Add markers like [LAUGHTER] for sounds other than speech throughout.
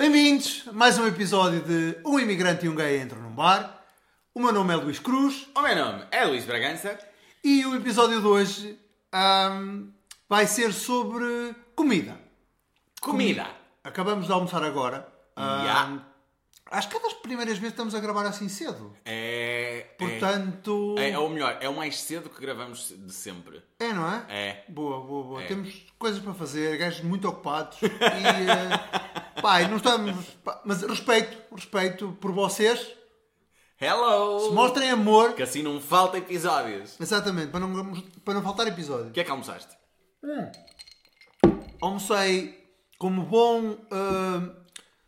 Bem-vindos a mais um episódio de Um Imigrante e um Gay Entram num Bar. O meu nome é Luís Cruz O meu nome é Luís Bragança. e o episódio de hoje vai ser sobre comida. Comida. Acabamos de almoçar agora. Ya. Acho que é das primeiras vezes que estamos a gravar assim cedo. É. Portanto. É, é o melhor, é o mais cedo que gravamos de sempre. É, não é? É. Boa, boa, boa. É. Temos coisas para fazer, gajos muito ocupados. [LAUGHS] e. e não estamos. pá, mas respeito, respeito por vocês. Hello! Mostrem amor. Que assim não falta episódios. Exatamente, para não, para não faltar episódio. O que é que almoçaste? Almocei como bom ah,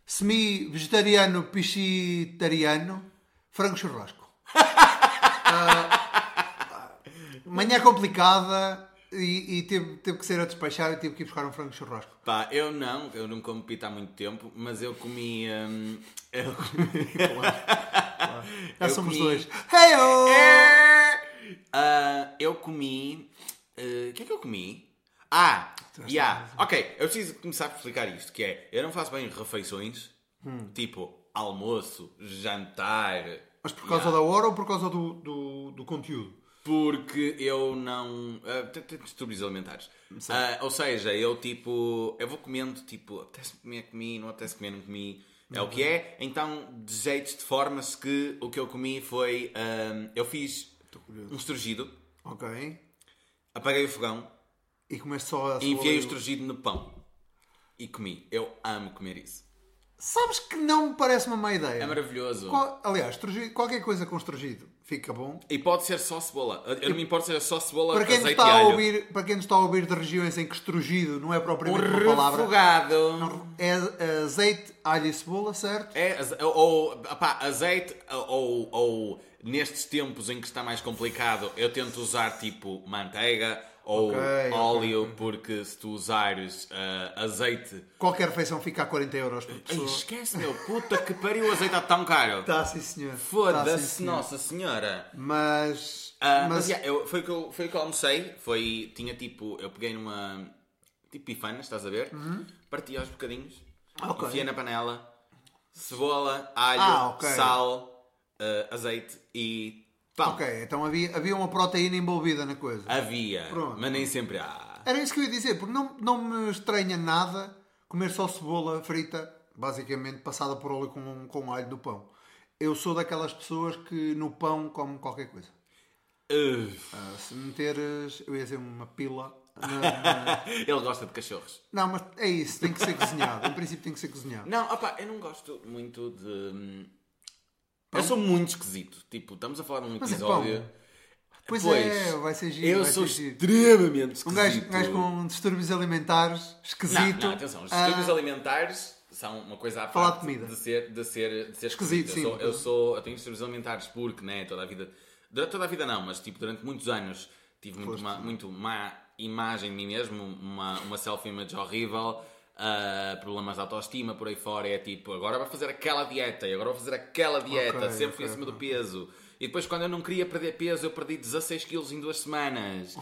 semi-vegetariano piscitariano frango churrasco. [LAUGHS] Ah, manhã complicada e, e teve, teve que ser a despachar e tive que ir buscar um frango churrasco. Pá, eu não, eu não como pita há muito tempo, mas eu comi. hum, eu comi. [LAUGHS] Já Eu somos comi- dois. Hey Ah, eu comi. ah, O que é que eu comi? Ah, yeah. ok, eu preciso começar a explicar isto: que é, eu não faço bem refeições, Hum. tipo almoço, jantar. Mas por causa yeah. da hora ou por causa do, do, do conteúdo? Porque eu não. Uh, tenho distúrbios alimentares. Ah, ou seja, eu tipo. Eu vou comendo, tipo, apetece comer, comi, não apetece comer, não comi. É o que é. Então, de jeitos, de formas que o que eu comi foi. ah, eu fiz um estrugido, Ok. apaguei o fogão E comeste só a enfiei o estrugido no pão. E comi. Eu amo comer isso. Sabes que não me parece uma má ideia. É maravilhoso. Qual- aliás, qualquer coisa com estrugido fica bom. E pode ser só cebola. Eu não me importa se é só cebola, Para quem, azeite está a ouvir, para quem nos está a ouvir de regiões em que estrugido não é Um propriamente uma palavra, refogado. é azeite, alho e cebola, certo? É, ou, ou, pá, azeite, ou, ou nestes tempos em que está mais complicado, eu tento usar tipo manteiga ou Ok, ok, óleo, porque se tu usares ah, azeite. Qualquer refeição fica a 40 euros por Ei, pessoa. esquece, meu, puta que pariu, o azeite está tão caro. Está sim, senhor. Tá, Foda-se, senhor. Nossa Senhora. Mas, Ah, mas mas yeah, eu- foi, o que eu, foi o que eu almocei. Foi, tinha tipo, eu peguei numa tipo bifanas, estás a ver? Parti aos bocadinhos, Uhum. Ok. enfiei na panela, cebola, alho, Ah, sal, ah, azeite e pão. ok, então havia, havia uma proteína envolvida na coisa. Havia, Pronto. mas nem sempre há. Era isso que eu ia dizer, porque não, não me estranha nada comer só cebola frita, basicamente passada por óleo com, com alho no pão. Eu sou daquelas pessoas que no pão come qualquer coisa. Uf. Ah, se meteres, eu ia dizer uma pila. [LAUGHS] na- na- Ele gosta de cachorros. Não, mas é isso, tem que ser cozinhado. Em princípio tem que ser cozinhado. Não, opá, eu não gosto muito de. Hum, Eu sou muito esquisito. Tipo, estamos a falar um Mas é episódio. pão. Pois, é, vai ser giro. Eu vai sou ser giro. extremamente Um gajo, esquisito. um gajo com distúrbios alimentares, esquisito. Não, não, atenção, os Ah, distúrbios alimentares são uma coisa à Falar parte de comida. de ser, de ser, de ser Esquisito, esquisito. sim. Eu, sou, eu, sou, eu tenho distúrbios alimentares porque, né, toda a vida... Durante toda a vida não, mas tipo, durante muitos anos tive muito, Foste. má, muito má imagem de mim mesmo, uma, uma self-image horrível, ah, problemas de autoestima por aí fora, é tipo, agora vou fazer aquela dieta e agora vou fazer aquela dieta, Ok, sempre fui ok, acima do peso. E depois quando eu não queria perder peso, eu perdi 16 quilos em duas semanas.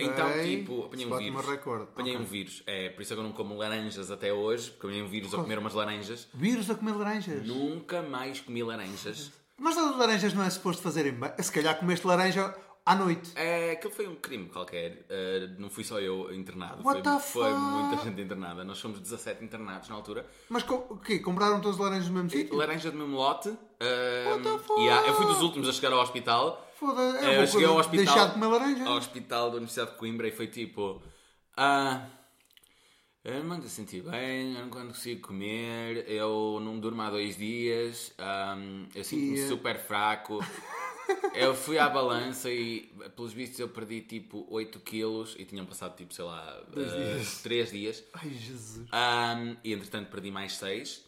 Então, tipo, apanhei um vírus. Apanhei um vírus. É, por isso é que eu não como laranjas até hoje, porque apanhei um vírus a comer umas laranjas. Vírus a comer laranjas. Nunca mais comi laranjas. Mas as laranjas não é suposto fazerem bem. Se calhar comeste laranja à noite. É, aquilo foi um crime qualquer. Uh, não fui só eu internado. What foi, foi muita gente internada. Nós fomos 17 internados na altura. Mas o quê? Compraram todas as laranjas no mesmo sítio? Laranja do mesmo lote. Uh, What the fuck? yeah, eu fui dos últimos a chegar ao hospital. Foda-se. É, É eu cheguei ao hospital, deixar de comer laranja. ao hospital da Universidade de Coimbra e foi tipo. Ah, eu não me sentir bem, eu não consigo comer, eu não durmo há dois dias, ahm, eu sinto-me eh, super fraco. [LAUGHS] Eu fui à balança e, pelos vistos, eu perdi tipo 8 quilos e tinham passado tipo, sei lá, Dois eh, dias. 3 dias. Ai, Jesus. Ahm, e entretanto perdi mais 6.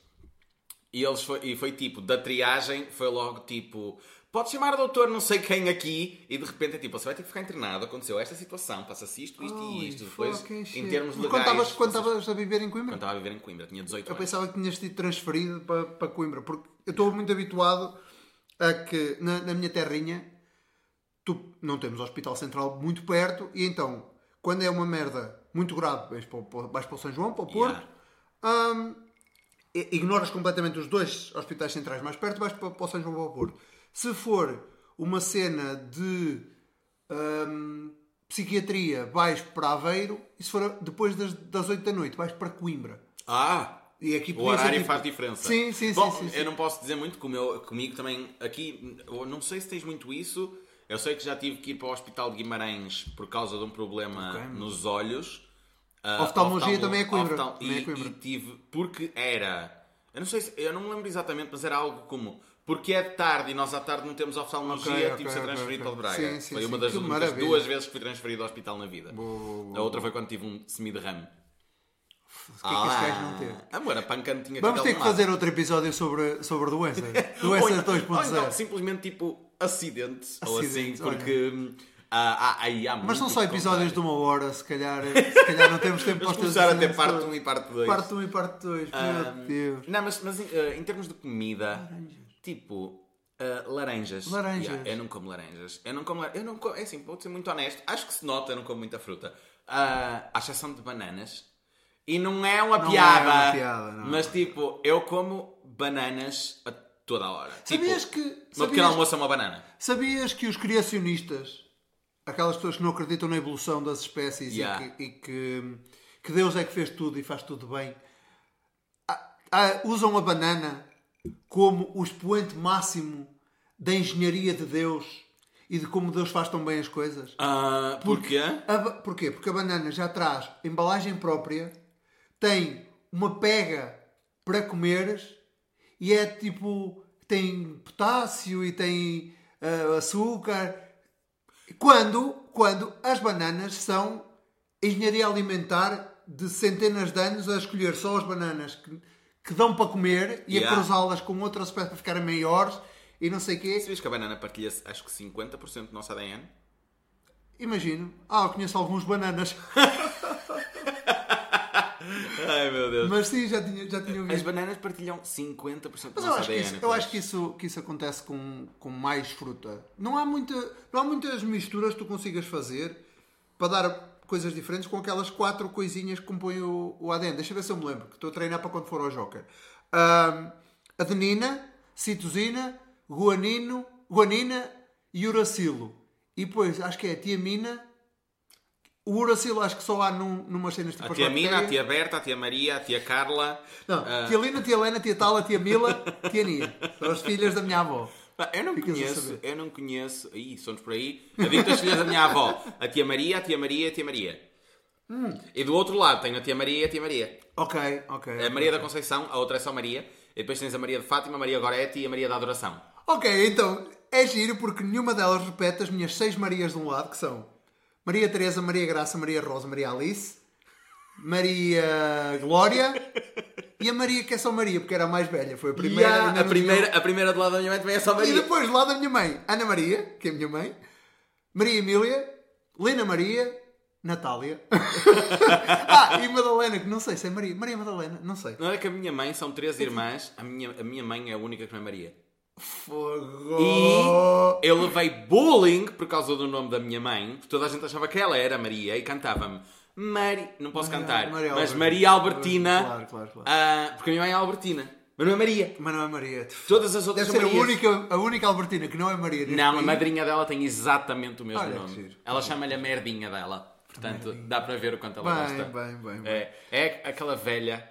E, eles foi, e foi tipo, da triagem, foi logo tipo, pode chamar o doutor não sei quem aqui, e de repente é tipo, você vai ter que ficar internado, aconteceu esta situação, passa-se isto, isto e isto. Depois, em termos legais... Quando estavas- quando a viver em quando Coimbra? estava a viver em Coimbra, tinha 18 Eu anos. pensava que tinhas sido transferido para, para Coimbra, porque eu estou muito habituado a que na, na minha terrinha tu, não temos hospital central muito perto e então quando é uma merda muito grave vais para, o- vais para o São João, para o Porto Yeah. i- ignoras completamente os dois hospitais centrais mais perto, vais para, para o São João ao Porto. Se for uma cena de hum, psiquiatria, vais para Aveiro, e se for depois das, das 8 da noite, vais para Coimbra. Ah! E aqui O horário tipo- faz diferença. Sim, sim, Bom, sim, sim. Eu não posso dizer muito, como eu, comigo também aqui, não sei se tens muito isso. Eu sei que já tive que ir para o Hospital de Guimarães por causa de um problema Ok, mas- nos olhos. Ah, Oftalmologia oftalmo- também é Coimbra, oftal- também é e, Coimbra. e tive, porque era, eu não sei se, eu não me lembro exatamente, mas era algo como, porque é de tarde e nós à tarde não temos oftalmologia, Ok, tive ok, de ser transferido ok. para o Braga. Sim, sim, Foi uma das duas vezes que fui transferido ao hospital na vida. Boa, boa, A outra foi quando tive um semi-derrame. O que é que este gajo não teve? Amor, a panca não tinha Vamos ter que fazer outro episódio sobre, sobre doenças. Doenças [LAUGHS] então- ou então 2.0. simplesmente tipo acidentes, ou assim, porque hum, há, há, aí há Mas são só episódios de uma hora, se calhar, se calhar não temos tempo [LAUGHS] para começar a ter acidentes parte todos. 1 e parte 2. Parte 1 e parte 2, meu Deus. Não, mas, mas eh, em termos de comida, tipo, eh, laranjas. Laranjas. Yeah, eu não como laranjas. Eu não como, eu não como, é assim, vou ser muito honesto. Acho que se nota, eu não como muita fruta. Ah, à exceção de bananas. E não é uma Não é piada. uma piada, não. Mas tipo, eu como bananas a toda a hora. Sabias tipo, que- pequeno sabias- almoço é uma banana. Sabias que os criacionistas, aquelas pessoas que não acreditam na evolução das espécies Yeah. e, que, e que- que Deus é que fez tudo e faz tudo bem, ah, ah, usam a banana como o expoente máximo da engenharia de Deus e de como Deus faz tão bem as coisas? Ah, porquê? A ba- porquê? Porque a banana já traz embalagem própria, tem uma pega para comeres e é tipo. tem potássio e tem ah, açúcar. Quando, quando as bananas são engenharia alimentar de centenas de anos a escolher só as bananas que, que dão para comer e Yeah. a cruzá-las com outras espécies para ficarem maiores e não sei o quê. Sabias que a banana partilha acho que 50% do nosso ADN? Imagino. Ah, eu conheço alguns bananas. [LAUGHS] Ai meu Deus. Mas sim, já tinha, já tinha ouvido. As bananas partilham 50% do Mas eu acho, que ADN. isso, eu acho que, isso, que isso acontece com, com mais fruta. Não há, muita, não há muitas misturas que tu consigas fazer para dar coisas diferentes com aquelas quatro coisinhas que compõem o, o ADN. Deixa eu ver se eu me lembro, que estou a treinar para quando for ao Joker. Ahm, adenina, citosina, guanino, guanina e uracilo. E depois, acho que é tiamina. O uracilo acho que só há num, numas cenas tipo A tia Mina, a tia Berta, a tia Maria, a tia Carla. Não, Ah, tia Lina, tia Helena, tia Tala, tia Mila, tia Nia. São as filhas da minha avó. eu não Ficas a conheço, eu não conheço. Ih, somos por aí. Eu digo as filhas da minha avó. A tia Maria, a tia Maria, a tia Maria. Hum. E do outro lado tenho a tia Maria e a tia Maria. Ok, ok. A Maria da Conceição, a outra é só Maria. E depois tens a Maria de Fátima, a Maria Goretti e a Maria da Adoração. Ok, então é giro porque nenhuma delas repete as minhas seis Marias de um lado, que são Maria Teresa, Maria Graça, Maria Rosa, Maria Alice, Maria Glória e a Maria que é só Maria, porque era a mais velha. Foi a primeira. E a, primeira, tinha- a primeira do lado da minha mãe também é só E Maria. depois, do lado da minha mãe, Ana Maria, que é a minha mãe, Maria Emília, Lena Maria, Natália. [LAUGHS] ah, e Madalena, que não sei se é Maria. Maria Madalena, não sei. Não é que a minha mãe são três irmãs, a minha, a minha mãe é a única que não é Maria. Fogo. E eu levei bullying por causa do nome da minha mãe, porque toda a gente achava que ela era Maria e cantava-me Mari... Não posso Maria- cantar, Maria mas. Maria Albertina. Claro, claro, claro. ah, porque a minha mãe é Albertina, mas não é Maria. Mas não é Maria. Todas as outras Deve são ser a única, a única Albertina que não é Maria. Não, a país. madrinha dela tem exatamente o mesmo Olha nome. Ela chama-lhe a merdinha dela. Portanto, dá para ver o quanto ela Bem, gosta. bem, bem, bem. É, é aquela velha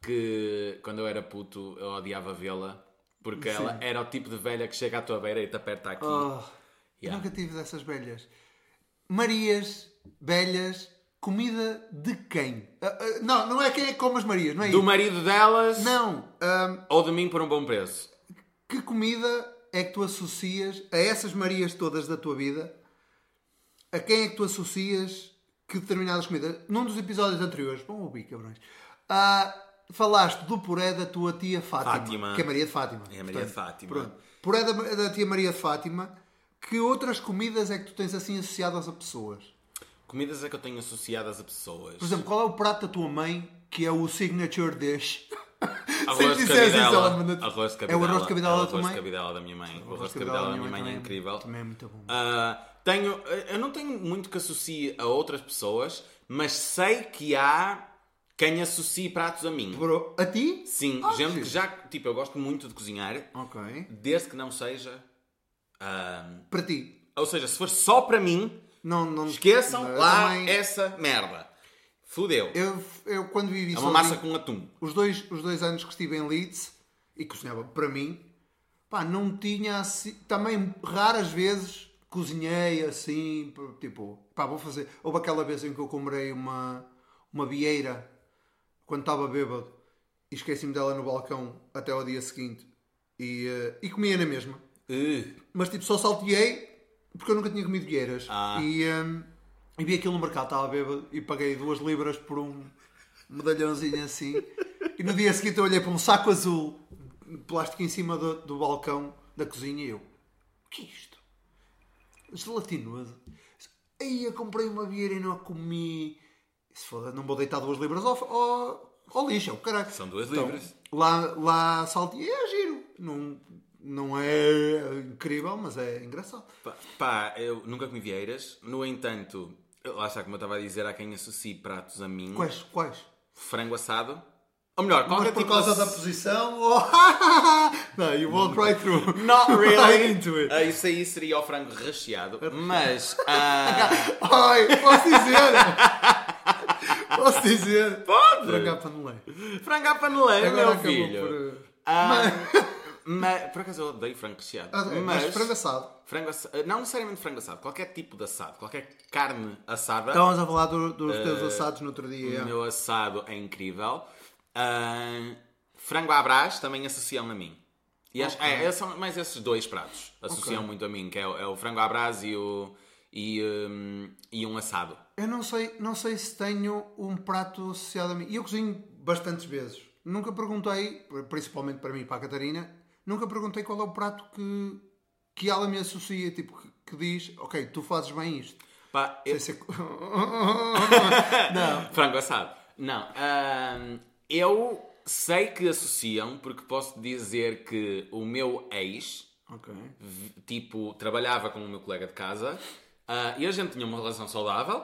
que quando eu era puto eu odiava vê-la porque ela era o tipo de velha que chega à tua beira e te aperta aqui. Oh, Yeah. Nunca tive dessas velhas. Marias, velhas, comida de quem? Ah, ah, não, não é quem é que come as Marias, não é Do isso. marido delas Não. ahm, ou de mim por um bom preço. que comida é que tu associas a essas Marias todas da tua vida? A quem é que tu associas que determinadas comidas? Num dos episódios anteriores, vão ouvir, cabrões, ah, falaste do puré da tua tia Fátima, Fátima. que é Maria de Fátima. É a Maria de Fátima. Pronto. Puré da, da tia Maria de Fátima. Que outras comidas é que tu tens assim associadas a pessoas? Comidas é que eu tenho associadas a pessoas. Por exemplo, qual é o prato da tua mãe que é o signature dish? [LAUGHS] Arroz de isso, ela cabidela. manda-te- Arroz de É cabidela. o arroz de cabidela É o arroz de cabidela da minha mãe. O arroz de cabidela da minha mãe é também- incrível. Também é muito bom. Ah, tenho, eu não tenho muito que associe a outras pessoas, mas sei que há Quem associa pratos a mim. Bro, a ti? Sim, Ah, gente que já. Tipo, eu gosto muito de cozinhar, Ok. desde que não seja. ahm, Para ti. ou seja, se for só para mim, Não, não, esqueçam eu lá também- essa merda. Fudeu. Eu, eu quando vivi É uma sozinho, massa com atum. os, dois, os dois anos que estive em Leeds e cozinhava para mim, pá, não tinha assim. Também raras vezes cozinhei assim, tipo, pá, vou fazer. Houve aquela vez em que eu comprei uma, uma vieira quando estava bêbado e esqueci-me dela no balcão até ao dia seguinte e, eh, e comia na mesma. Uh, Mas tipo, só salteei porque eu nunca tinha comido vieiras. Ah. E, hum, e vi aquilo no mercado, estava bêbado e paguei duas libras por um medalhãozinho assim. [LAUGHS] E no dia seguinte eu olhei para um saco azul, de plástico em cima do, do balcão da cozinha e eu, o que é isto? Gelatinoso. Aí eu comprei uma vieira e não a comi. Se foda, não vou deitar duas libras ao, ao, ao lixo, é o caralho. São duas Então, libras. Lá, lá salteei, é giro. Não, não é incrível, mas é engraçado. pá, pá, eu nunca comi vieiras. No entanto, lá está como eu estava a dizer, há quem associe pratos a mim. Quais? Quais? Frango assado. Ou melhor, Mas qualquer por tipo causa de... da posição? [LAUGHS] Não, you won't right through. [LAUGHS] Not Right really. into it. Ah, isso aí seria o frango recheado. [LAUGHS] Mas. ah, Ai, posso dizer? Posso dizer? [LAUGHS] Pode! Frango à paneleira, Agora meu filho. por... Ah, [LAUGHS] mas, por acaso eu odeio frango recheado. Ah, mas, mas frango assado. frango assa- Não necessariamente frango assado, qualquer tipo de assado, qualquer carne assada. Estávamos a falar do- dos teus assados no outro O dia. meu assado é incrível. Ah, frango à brás também associam a mim. E acho- é, é, são mais esses dois pratos associam Ok. muito a mim, que é, o- é o frango à brás e, o, e, hum, e um assado. Eu não sei, não sei se tenho um prato associado a mim. E eu cozinho bastantes vezes. Nunca perguntei, principalmente para mim e para a Catarina, nunca perguntei qual é o prato que, que ela me associa, tipo, que, que diz, ok, tu fazes bem isto. Pá, eu- ser- [LAUGHS] não. Frango assado. Não. eu sei que associam, porque posso dizer que o meu ex, Ok. v- tipo, trabalhava com o meu colega de casa ah, e a gente tinha uma relação saudável.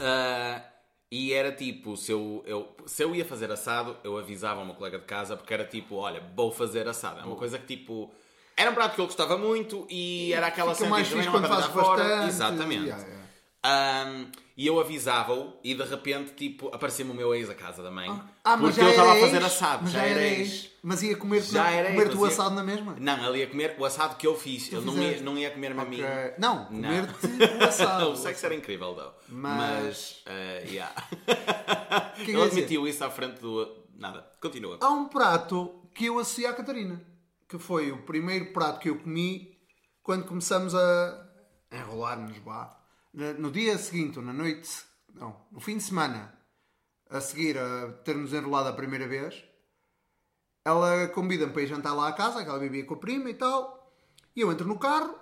Ah, e era tipo, se eu, eu, se eu ia fazer assado, eu avisava o meu colega de casa, porque era tipo, olha, vou fazer assado. É uma coisa que tipo. Era um prato que ele gostava muito e era aquela cena mais fixe "Também quando dar fora." bastante. Exatamente. Yeah, yeah. Um, e eu avisava-o e de repente, tipo, aparecia-me o meu ex a casa da mãe. Ah, mas porque já eu estava a fazer assado. Mas já era ex. Mas ia comer, Já era comer tu o ia- assado na mesma? Não, ele ia comer o assado que eu fiz. Ele não ia, não ia comer-me a mim. Não, Não. comer-te o [LAUGHS] assado. o sexo era incrível, though. Mas- Mas, uh, yeah. [LAUGHS] que [LAUGHS] ele admitiu isso à frente do. Nada, continua. Há um prato que eu associei à Catarina, que foi o primeiro prato que eu comi quando começamos a enrolar-nos, vá. No dia seguinte, ou na noite, não, no fim de semana, a seguir a termos enrolado a primeira vez, ela convida-me para ir jantar lá à casa, que ela vivia com a prima e tal, e eu entro no carro,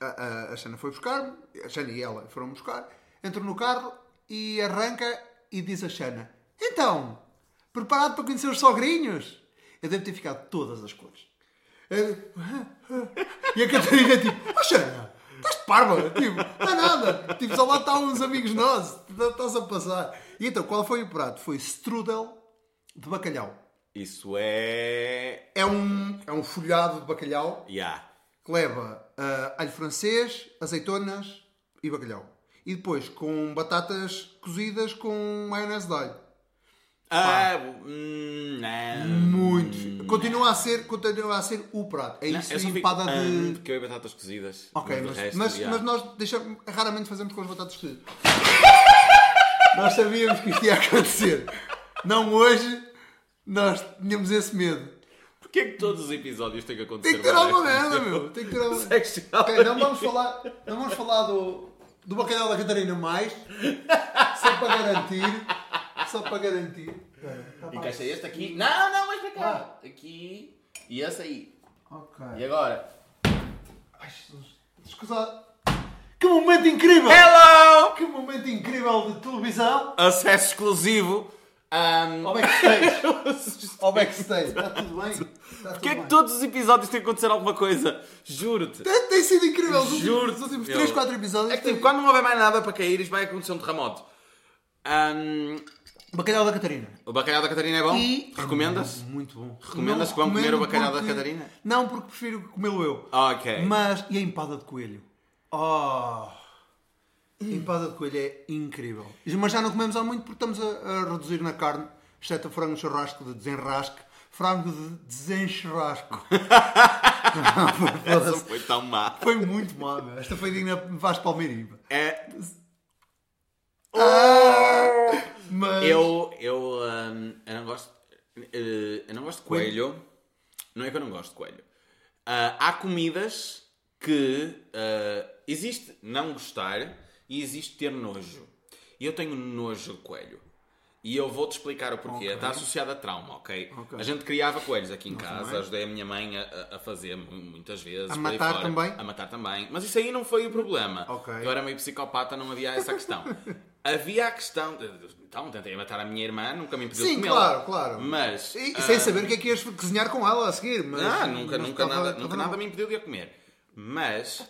a, a, a Xana foi buscar-me, a Xana e ela foram buscar, entro no carro e arranca e diz a Xana, então, preparado para conhecer os sogrinhos? Eu devo ter ficado todas as cores. E a Catarina tipo, oh Xana, estás de parva? Tipo, não é nada. Tipo, só lá estão uns amigos nossos, estás a passar. E então, qual foi o prato? Foi strudel de bacalhau. Isso é. É um, é um folhado de bacalhau Yeah. que leva ah, alho francês, azeitonas e bacalhau. E depois com batatas cozidas com maionese de alho. Ah, hum, não. Muito. fi- Continua a ser, continua a ser o prato. É Não, isso eu só e fico, empada hum, de. porque eu e batatas cozidas. Ok, mas, mas, mas nós deixamos, raramente fazemos com as batatas cozidas. nós sabíamos que isto ia acontecer. Não hoje, nós tínhamos esse medo. Porquê que todos os episódios têm que acontecer? Tem que ter alguma merda, meu. Tem que ter alguma [LAUGHS] Sexual. Ok, não vamos falar, não vamos falar do, do bacalhau da Catarina mais. Só para garantir. Só para garantir. Encaixa este aqui. Não, não, mais para cá. Aqui. E esse aí. Ok. E agora? Ai, Jesus. Escusado. Que momento incrível! Hello! Que momento incrível de televisão! Acesso exclusivo. Um, Ao backstage! [LAUGHS] Ao backstage! Está tudo bem? Está Porquê é que todos os episódios têm que acontecer alguma coisa? Juro-te. Tem, tem sido incrível! Juro-te, os últimos meu. 3, 4 episódios. É que tipo, quando não houver mais nada para cair, isto vai acontecer um terremoto. Um, Bacalhau da Catarina. O bacalhau da Catarina é bom? E- Recomendas? Muito bom. Recomendas Não que vão comer o bacalhau da porque- Catarina? Não, porque prefiro comê-lo eu. Ok. Mas, e a empada de coelho? Oh! A empada de coelho é incrível. Mas já não comemos há muito porque estamos a, a reduzir na carne, exceto o frango churrasco de desenrasque, frango de desenchurrasco. [LAUGHS] Essa foi tão má. Foi muito meu. Esta foi digna de Vasco Palmeirinho. É, Mas... eu, eu, hum, eu não gosto. eh, eu não gosto de coelho. Não é que eu não gosto de coelho. Ah, há comidas que ah, existe não gostar e existe ter nojo. E eu tenho nojo de coelho. E eu vou-te explicar o porquê. Ok. Está associado a trauma, ok? Ok. A gente criava coelhos aqui em casa, também. ajudei a minha mãe a, a fazer mu- muitas vezes. A matar fora. também? A matar também. Mas isso aí não foi o problema. Ok. Eu era meio psicopata, não havia essa questão. [LAUGHS] havia a questão. Então, tentei matar a minha irmã, nunca me impediu Sim, de comê-la. claro, claro. Mas. E, ah, sem saber o que é que ias cozinhar com ela a seguir. Mas, ah, nunca, mas nunca, nada, nunca na nada me impediu de a comer. Mas.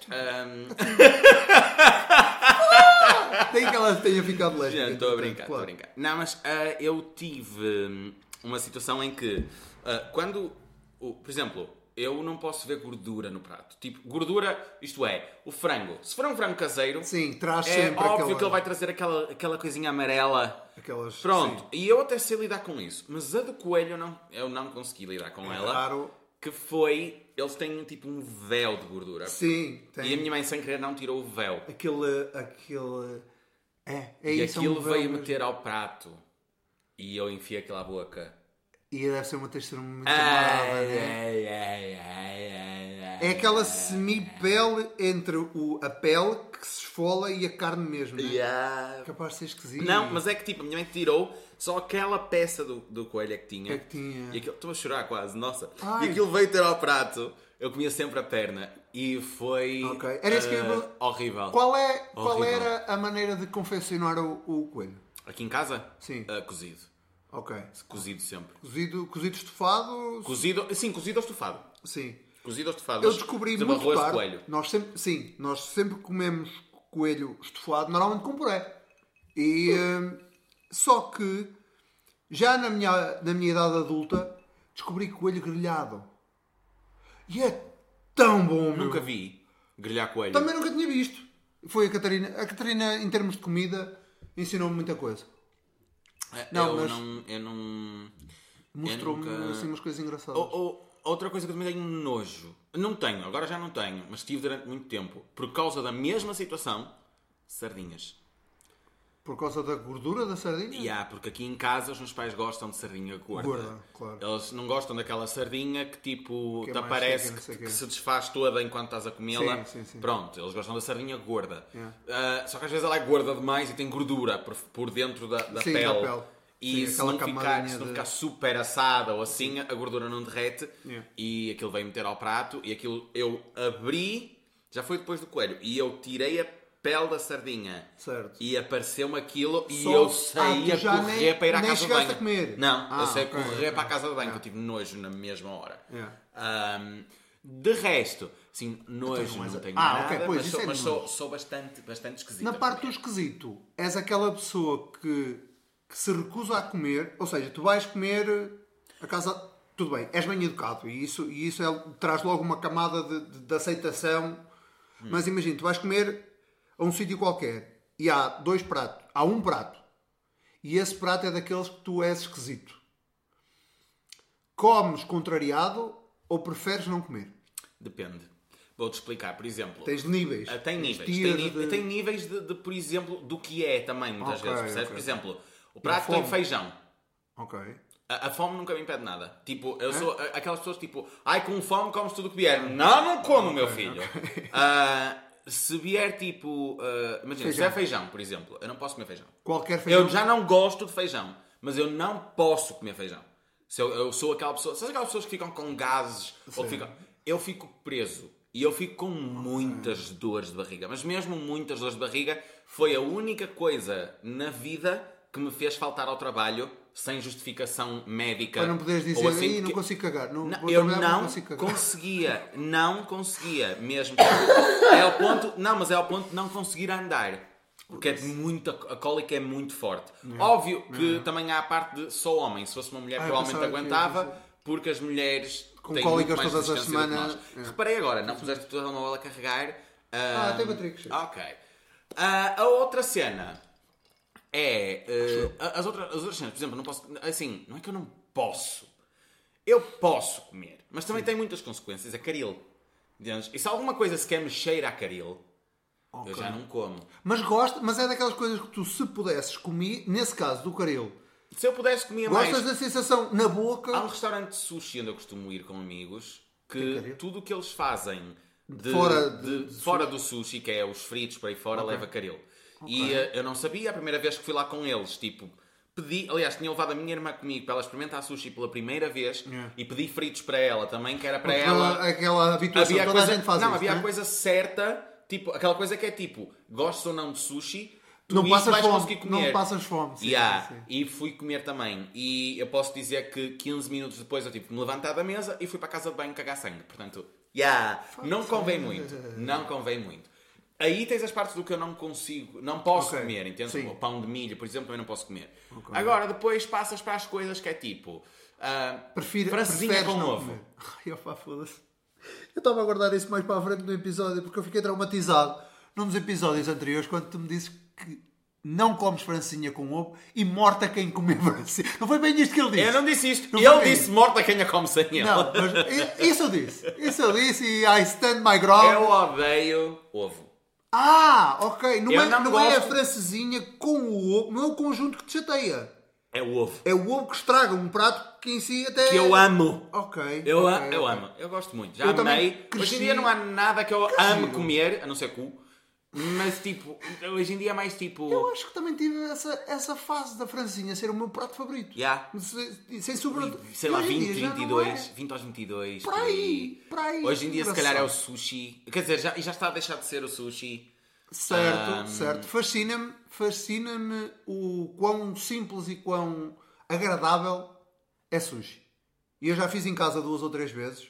Tem [LAUGHS] que ela tenha ficado lésbica. Não, estou a brincar, estou a claro. brincar. Não, mas ah, eu tive hum, uma situação em que, ah, quando, o- por exemplo, eu não posso ver gordura no prato. Tipo, gordura, isto é, o frango. Se for um frango caseiro, Sim, traz é sempre óbvio aquela... que ele vai trazer aquela, aquela coisinha amarela. Aquelas... Pronto, sim. e eu até sei lidar com isso. Mas a do coelho eu não, eu não consegui lidar com ela. Claro. Que foi, eles têm tipo um véu de gordura. Sim, tem E a minha mãe sem querer não tirou o véu. aquele... aquele... É, é E isso. é um aquilo véu veio mesmo. meter ao prato. E eu enfiei aquilo à boca. E deve ser uma textura muito né? ai, ai, É aquela semi-pele entre o, a pele que se esfola e a carne mesmo, né? Yeah. Capaz de ser esquisito. Não, mas é que tipo, a minha mãe tirou só aquela peça do, do coelho é que tinha. É que tinha. E aquilo, estou a chorar quase, nossa. Ai. E aquilo veio ter ao prato. Eu comia sempre a perna. E foi. Ok. Era isso que eu ia- horrível. Qual, é, qual Horrível. era a maneira de confeccionar o, o coelho? Aqui em casa? Sim. Ah, cozido. Ok. Cozido sempre. Cozido, cozido estufado? Cozido, sim, cozido ou estufado. Sim. Cozido ou estufado. Eu descobri muito arroz tarde. coelho. Nós sempre, sim, nós sempre comemos coelho estufado, normalmente com puré. E, hum, só que já na minha, na minha idade adulta descobri coelho grelhado. E é tão bom, meu. Nunca vi grelhar coelho. Também nunca tinha visto. Foi a Catarina. A Catarina, em termos de comida, ensinou-me muita coisa. Não, eu mas- não. Eu não. Mostrou-me nunca- assim umas coisas engraçadas. Ou- ou- outra coisa que eu também tenho nojo. Não tenho, agora já não tenho, mas tive durante muito tempo. Por causa da mesma situação, sardinhas. Por causa da gordura da sardinha? Há, porque aqui em casa os meus pais gostam de sardinha gorda. Gorda, claro. Eles não gostam daquela sardinha que tipo Que é te aparece que, que se desfaz toda enquanto estás a comê-la. Sim, sim, sim. Pronto, eles gostam da sardinha gorda. Yeah. Ah, só que às vezes ela é gorda demais e tem gordura por, por dentro da, da Sim, pele. da pele. E Sim, se não, ficar, camadinha se não de- ficar super assada ou assim, a gordura não derrete Yeah. e aquilo veio meter ao prato e aquilo eu abri, já foi depois do coelho, e eu tirei a pele da sardinha Certo. e apareceu-me aquilo e Só- eu Ah, saí tu a já correr nem- para ir à nem casa de chegaste banho. a comer? Não, Ah, eu saí ok, a correr ok. para a casa de banho, que eu tive nojo na mesma hora. Yeah. Ahm, de resto, sim, nojo mais- não tenho Ah, nada, ok, pois, mas, isso sou, é mas de sou, nojo. sou bastante, bastante esquisito. Na parte do esquisito, és aquela pessoa que, que se recusa a comer, ou seja, tu vais comer a casa. Tudo bem, és bem educado e isso, e isso é- traz logo uma camada de, de- de aceitação. Mas imagina, tu vais comer a um sítio qualquer e há dois pratos, há um prato e esse prato é daqueles que tu és esquisito. Comes contrariado ou preferes não comer? Depende. Vou-te explicar, por exemplo. Tens níveis. Ah, tem níveis. Tem, de- tem níveis de, de, por exemplo, do que é também, muitas Ok, vezes. Percebes? ok. Por exemplo, o prato tem feijão. Ok. A, a fome nunca me impede nada. Tipo, eu sou a- aquelas pessoas tipo, ai, com fome comes tudo o que vier. Não, não como, meu filho. Ah, se vier tipo, ah, imagina, se Feijão. é feijão, por exemplo, eu não posso comer feijão. Qualquer feijão. Eu já não gosto de feijão, mas eu não posso comer feijão. Se eu, eu sou aquela pessoa, sabes aquelas pessoas que ficam com gases ou ficam, eu fico preso e eu fico com muitas dores de barriga, mas mesmo muitas dores de barriga foi a única coisa na vida que me fez faltar ao trabalho sem justificação médica. Para não poderes dizer, assim, "Ih, não consigo cagar. Não, não, eu não cagar." conseguia, não conseguia mesmo. É ao ponto, não, mas é ao ponto de não conseguir andar. Porque é muito, a cólica é muito forte. Óbvio que também há a parte de só homem. Se fosse uma mulher, Ah, provavelmente aguentava, porque as mulheres Com têm cólicas muito mais todas as semanas. É. Reparei agora, não puseste o teu telemóvel a carregar. Ah, tem chega. Ok. Ah, a outra cena é. eh, as, outras, as outras cenas, por exemplo, não posso. Assim, não é que eu não posso. Eu posso comer, mas também tem muitas consequências. É caril. E se alguma coisa sequer me cheira a caril, eu Ok. já não como. Mas gosto, mas é daquelas coisas que tu, se pudesses, comer, nesse caso do caril, Se eu pudesse comer mais. gostas da sensação na boca. Há um restaurante de sushi onde eu costumo ir com amigos que tudo o que eles fazem de, Fora de- de- de fora do sushi, que é os fritos para aí fora, leva caril. E eh, eu não sabia, a primeira vez que fui lá com eles, tipo, pedi, aliás, tinha levado a minha irmã comigo para ela experimentar sushi pela primeira vez Yeah. e pedi fritos para ela também, que era para Porque ela. Aquela habituação, Havia toda coisa, a gente faz não, isso, havia né? a coisa certa, tipo, aquela coisa que é tipo, gostas ou não de sushi, tu Não passas vais fome, conseguir comer. não passas fome, sim, Yeah. sim. E fui comer também. E eu posso dizer que 15 minutos depois eu que me levantar da mesa e fui para a casa de banho cagar sangue. Portanto, yeah, não convém muito. Não convém muito. Aí tens as partes do que eu não consigo, não posso Ok, comer, entende? sim. O pão de milho, por exemplo, também não posso comer. Agora, depois passas para as coisas que é tipo. ah, Prefiro, francesinha com ovo. comer. [LAUGHS] Ai, opá, foda-se. Eu estava a guardar isso mais para a frente do episódio porque eu fiquei traumatizado num dos episódios anteriores quando tu me disse que não comes francinha com ovo e morta quem comer [LAUGHS] francinha. Não foi bem isto que ele disse. Eu não disse isto. Não Ele disse isto. morta quem a come sem ele. Não, mas isso eu disse. Isso eu disse e I stand my ground. Eu odeio ovo. Ah, ok. Não, Eu é, não não é a francesinha com o ovo, não é o conjunto que te chateia. É o ovo. É o ovo que estraga um prato que em si até. Que eu amo. Ok. Eu, ok, a- eu ok. amo, eu gosto muito. Já Eu amei. Hoje em dia não há nada que eu ame comer, a não ser cu. Mas tipo, hoje em dia é mais tipo. Eu acho que também tive essa, essa fase da francesinha ser o meu prato favorito. Yeah. Se- Sem sobra. Sei lá, Hoje em 20, dia já não 22, é. 20 aos 22. Por aí, por aí. Hoje em dia, se calhar, é o sushi. Quer dizer, já, já está a deixar de ser o sushi. Certo, Ahm. certo. Fascina-me fascina o quão simples e quão agradável é sushi. E eu já fiz em casa duas ou três vezes.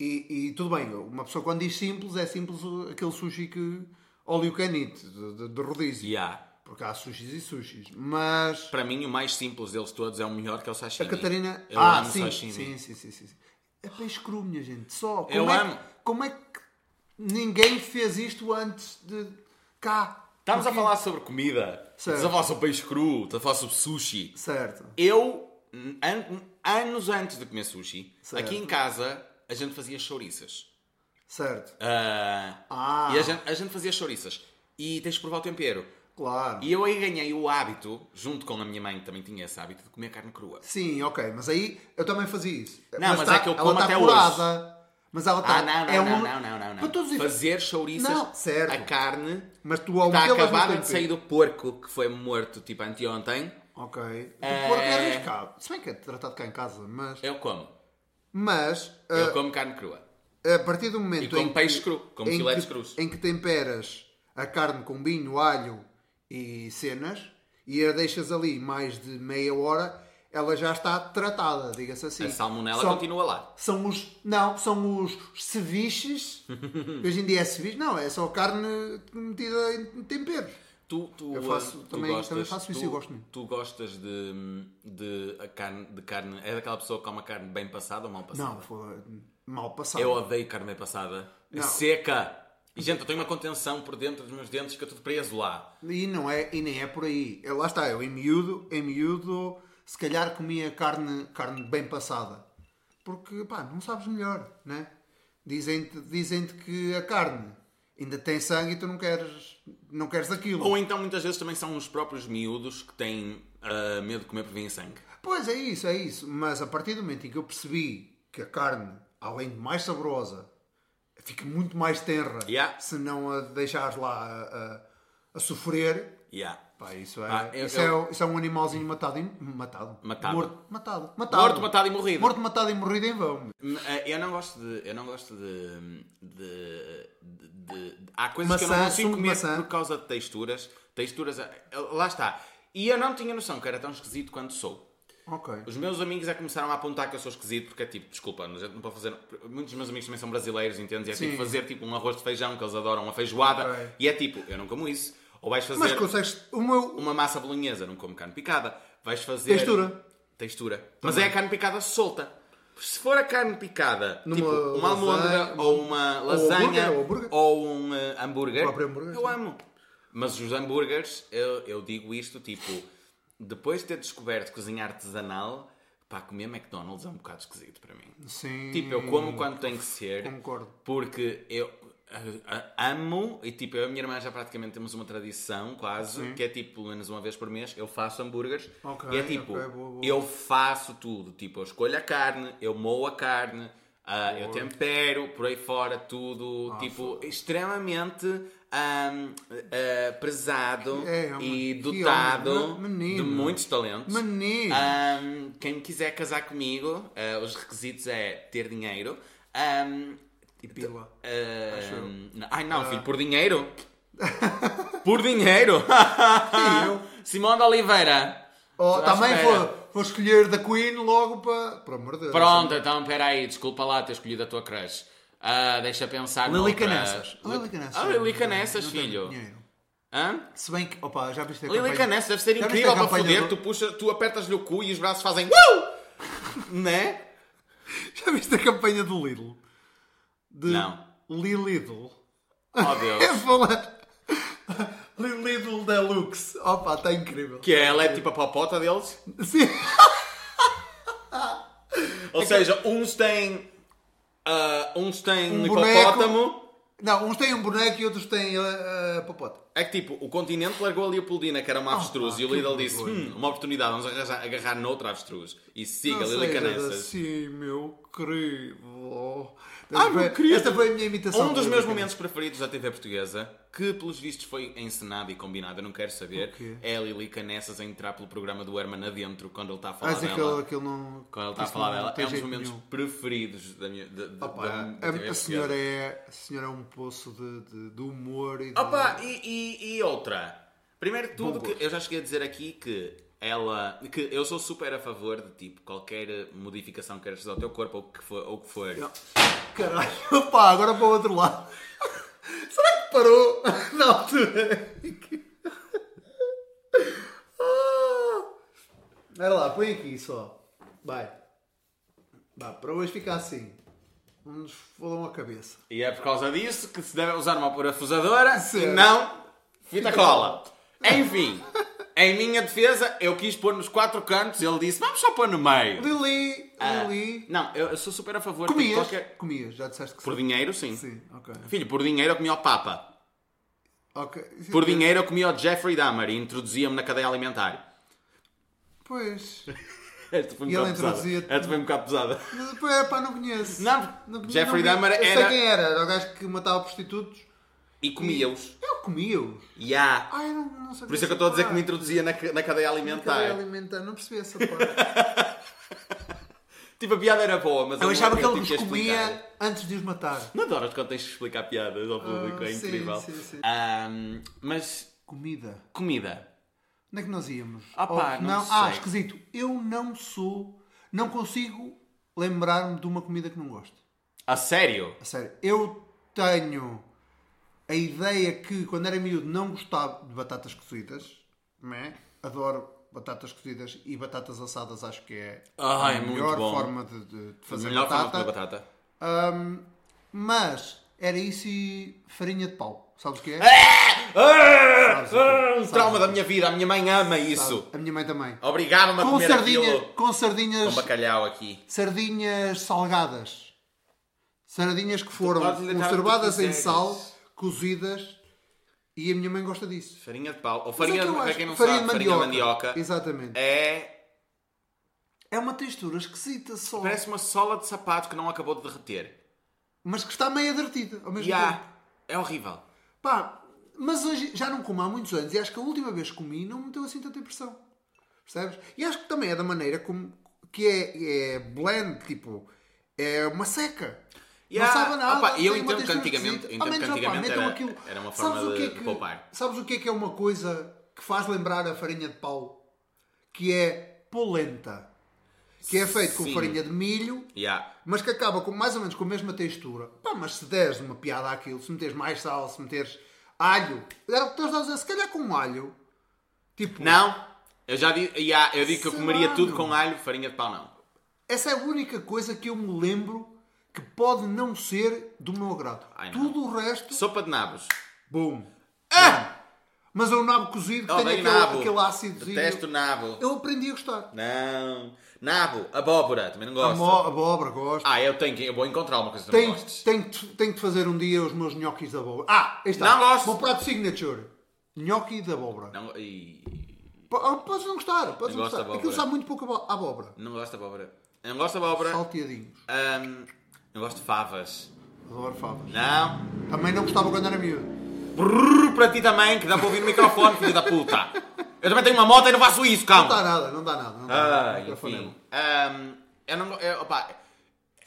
E, e tudo bem, uma pessoa quando diz simples, é simples aquele sushi que all you can eat, de, de, de rodízio. Yeah. Porque há sushis e sushis. Mas Para mim, o mais simples deles todos é o melhor, que é o a sashimi. Catarina. Eu ah, amo sim, sashimi. sim, sim, sim, sim. É peixe cru, minha gente. Só. Como Eu é amo. Que, como é que ninguém fez isto antes de cá? Estamos a Porque- falar sobre comida. Estamos a falar sobre peixe cru. Estamos a falar sobre sushi. Certo. Eu, an- anos antes de comer sushi, Certo. aqui em casa, a gente fazia chouriças. Certo. Ah, Ah. E a gente, a gente fazia chouriças. E tens de provar o tempero. Claro. E eu aí ganhei o hábito, junto com a minha mãe que também tinha esse hábito, de comer carne crua. Sim, ok. Mas aí eu também fazia isso. Não, mas tá- é que eu ela como tá até curada. Mas ela está. Ah, não, não, é não, um- não, não, não, não. Para todos. Fazer chouriças, Não, certo. a carne Mas tu ao está acabada de sair do porco que foi morto tipo anteontem. Ok. É- O porco é arriscado. Se bem que é tratado cá em casa, mas. Eu como. Mas. Eu ah, como carne crua. A partir do momento em que, cru, em que- em que temperas a carne com vinho, alho e cenas e a deixas ali mais de meia hora, ela já está tratada, diga-se assim. A salmonela São- continua lá. São os. Não, são os ceviches. [LAUGHS] Hoje em dia é ceviche. Não, é só carne metida em temperos. Tu, tu, Eu faço- uh, tu também- gostas, também faço isso tu, e gosto muito. Tu gostas de, de, carne, de carne. É daquela pessoa que come a carne bem passada ou mal passada? Não, foi mal passado. Eu odeio carne bem passada. É Não. seca. E gente, eu tenho uma contenção por dentro dos meus dentes que eu tudo preso lá. E não é, e nem é por aí. Eu- lá está, eu em miúdo, em miúdo, se calhar comia carne, carne bem passada. Porque, pá, não sabes melhor, né? Dizem-te dizem que a carne ainda tem sangue e tu não queres, não queres aquilo. Ou então muitas vezes também são os próprios miúdos que têm ah, medo de comer porque vem sangue. Pois é isso, é isso. Mas a partir do momento em que eu percebi que a carne, além de mais saborosa, fica muito mais tenra Yeah. se não a deixares lá a, a, a sofrer. Yeah. Pá, isso é, Ah, eu- isso, eu- é, isso é um animalzinho matado e matado. Matado. Morto, matado. matado. Morto, matado e morrido. Morto, matado e morrido em vão. Hum, eh, Eu não gosto de. Eu não gosto de. de, de- de- há coisas que eu Maçã, não consigo comer maçã. por causa de texturas. Texturas. eh, Lá está. E eu não tinha noção que era tão esquisito quanto sou. Ok. Os meus amigos é que começaram a apontar que eu sou esquisito porque é tipo, desculpa, gente não pode fazer. Muitos dos meus amigos também são brasileiros, entendes? E é Sim. tipo fazer tipo um arroz de feijão que eles adoram, uma feijoada. Ok. E é tipo, eu não como isso. Ou vais fazer Mas consegues. O meu. uma massa bolonhesa, não como carne picada. Vais fazer. Textura. Textura. Mas é a carne picada solta. Se for a carne picada, Numa tipo uma almôndega ou uma ou lasanha ou hambúrguer. ou um eh, hambúrguer, hambúrguer, eu amo. Mas os hambúrgueres, eu, eu digo isto, tipo, depois de ter descoberto cozinhar artesanal, pá, comer McDonald's é um bocado esquisito para mim. Sim. Tipo, eu como quando tem que ser. Concordo. Porque eu ah, ah, amo, e tipo, eu e a minha irmã já praticamente temos uma tradição quase, Sim. que é tipo, pelo menos uma vez por mês, eu faço hambúrgueres. Ok, e é tipo, ok, boa, boa. eu faço tudo. Tipo, eu escolho a carne, eu moo a carne, ah, eu tempero, por aí fora, tudo. tipo, extremamente ahm, ah, pesado É, é uma- e dotado homem, menino. de muitos talentos. Ahm, quem quiser casar comigo, ah, os requisitos é ter dinheiro. Ahm, E pila. não- ai não, filho, por dinheiro? [LAUGHS] por dinheiro? E eu? [LAUGHS] Simão de Oliveira. Oh, também vou, vou escolher da Queen logo para. Por amor de Deus. Pronto, então peraí, desculpa lá ter escolhido a tua crush. Ah, deixa pensar Lili. Canessas. Lili Canessas. Ah, Lili Canessas, tenho filho. Hã? Se bem que. Opa, já viste a Lili Canessas deve ser incrível para foder. Tu, puxa, tu apertas-lhe o cu e os braços fazem WOW! [LAUGHS] né? Já viste a campanha do Lidl? De Não. Lidl. Oh [LAUGHS] É Deus. falar. Lidl Deluxe. Opa, está incrível. Que é, ela é tipo a popota deles. Sim. Ou seja, uns têm. Ah, uns têm um, Um boneco. hipopótamo. Não, uns têm um boneco e outros têm a popota. É que tipo, o continente largou a Leopoldina, que era uma avestruz, pá, e o Lidl disse: hum, uma oportunidade, vamos agarrar, agarrar noutra avestruz. E siga, Lili Canessas. assim, meu querido. Esta meu querido. Esta foi a minha imitação. Um dos meus momentos preferidos da TV portuguesa, que pelos vistos foi encenado e combinado, eu não quero saber, é a Lili Canessas a entrar pelo programa do Herman adentro, quando ele está a falar Mas dela. aquele, aquele não. Quando ele está a falar dela, é um dos momentos nenhum. preferidos da minha. Da, da, Opa, da- da a, a senhora é, a senhora é um poço de, de, de humor e de. Opa, e, e, e outra. Primeiro de tudo, Bom que eu já cheguei a dizer aqui que ela. que eu sou super a favor de tipo qualquer modificação que queiras fazer ao teu corpo ou que for. Ou que for. Caralho, [LAUGHS] opa, agora para o outro lado. [LAUGHS] Será que parou na altura? Olha lá, põe aqui só. Vai. Vá, para hoje fica assim. Vamos fodam a cabeça. E é por causa disso que se deve usar uma parafusadora e Certo. não fita cola. [LAUGHS] Enfim, em minha defesa, eu quis pôr nos quatro cantos. Ele disse: vamos só pôr no meio. Lili, Ah, Lili. não, eu, eu sou super a favor de Comias? qualquer. Comias, já disseste que Por sim. dinheiro, sim. Sim, ok. Filho, por dinheiro eu comia o Papa. Ok. Por dinheiro eu comia o Jeffrey Dahmer e introduzia-me na cadeia alimentar. Pois. [LAUGHS] Esta foi um E bocado ele pesada. introduzia-te- Esta foi um bocado pesada. Mas, pá, não conheço. Não, Não- Jeffrey Dahmer eu sei era- quem era. Era o gajo que matava prostitutos. E comia-os. Eu comia-os. Ya. Ai, não, não sabia Por isso é que eu estou a dizer que me introduzia na, na cadeia Na alimentar. cadeia alimentar. Não percebi essa [LAUGHS] parte. Tipo, a piada era boa, mas Eu não achava que eu ele os comia antes de os matar. Não adoras quando tens de explicar piadas ao público, Ah, é sim, incrível. sim, sim. Ahm, mas, Comida. comida. Onde é que nós íamos? Ah, pá, Oh, não Ah, sei. esquisito. Eu não sou... Não consigo lembrar-me de uma comida que não gosto. A sério? A sério. Eu tenho a ideia que quando era miúdo não gostava de batatas cozidas. Não é? Adoro batatas cozidas e batatas assadas acho que é Ai, a é melhor forma de, de- de A fazer melhor forma de batata. batata. Ahm, mas era isso e farinha de pau. Sabes o que é? Ah, Sabes o quê? ah, um Sabes trauma da minha vida, a minha mãe ama isso. A minha mãe também. Obrigava-me a Com, comer sardinha, aquilo com com sardinhas, bacalhau aqui. sardinhas salgadas. Sardinhas que foram conservadas em sal, cozidas. E a minha mãe gosta disso. Farinha de pau. Ou Mas farinha, é que para quem não farinha sabe, de farinha de mandioca. mandioca. Exatamente. É... É uma textura esquisita só. Parece uma sola de sapato que não acabou de derreter. Mas que está meio derretida ao mesmo Ya. tempo. É horrível. Pá, mas hoje já não como há muitos anos e acho que a última vez que comi não me deu assim tanta impressão. Percebes? E acho que também é da maneira como que é, é blend, tipo, é uma seca. Ya. Não sabe nada. Opa, e eu entendo que antigamente- entendo que opá, antigamente era- aquilo. era uma Sabes forma o que é de- que- de poupar. Sabes o que é que é uma coisa que faz lembrar a farinha de pau? Que é polenta. Que é feito com Sim. farinha de milho Ya. mas que acaba com mais ou menos com a mesma textura. Pá, mas se deres uma piada àquilo, se meteres mais sal, se meteres Alho. Era o que estavas a dizer. Se calhar com alho. Tipo, Não, eu já digo, yeah, eu digo que eu comeria tudo com alho, farinha de pau não. essa é a única coisa que eu me lembro que pode não ser do meu agrado. Ai. Tudo o resto, Sopa de nabos. boom. Ah! Mas é o nabo cozido que Oh, tem aquele, nabo. aquele ácido. Detesto nabo. Eu aprendi a gostar. Não. Nabo, abóbora, também não A gosto. abóbora, gosto. Ah, eu tenho que, eu vou encontrar uma coisa que Tenho, tenho, que- tenho que fazer um dia os meus gnocchis de abóbora. Ah, está. Não gosto. O meu prato signature. Gnocchi de abóbora. Não, e- ah, Podes não gostar. Podes Não não gostar. de. Aquilo sabe muito pouco abo- abóbora. não gosto de abóbora. Não gosto de abóbora. Salteadinhos. Ahm, não gosto de favas. Adoro favas. Não. Também não gostava quando era miúdo. Brrr, para ti também, que dá para ouvir no microfone, filho da puta. Eu também tenho uma moto e não faço isso, Não dá calma. nada, não dá nada. Não dá Ah, nada. Enfim. Ahm, eu não. Eu, opa,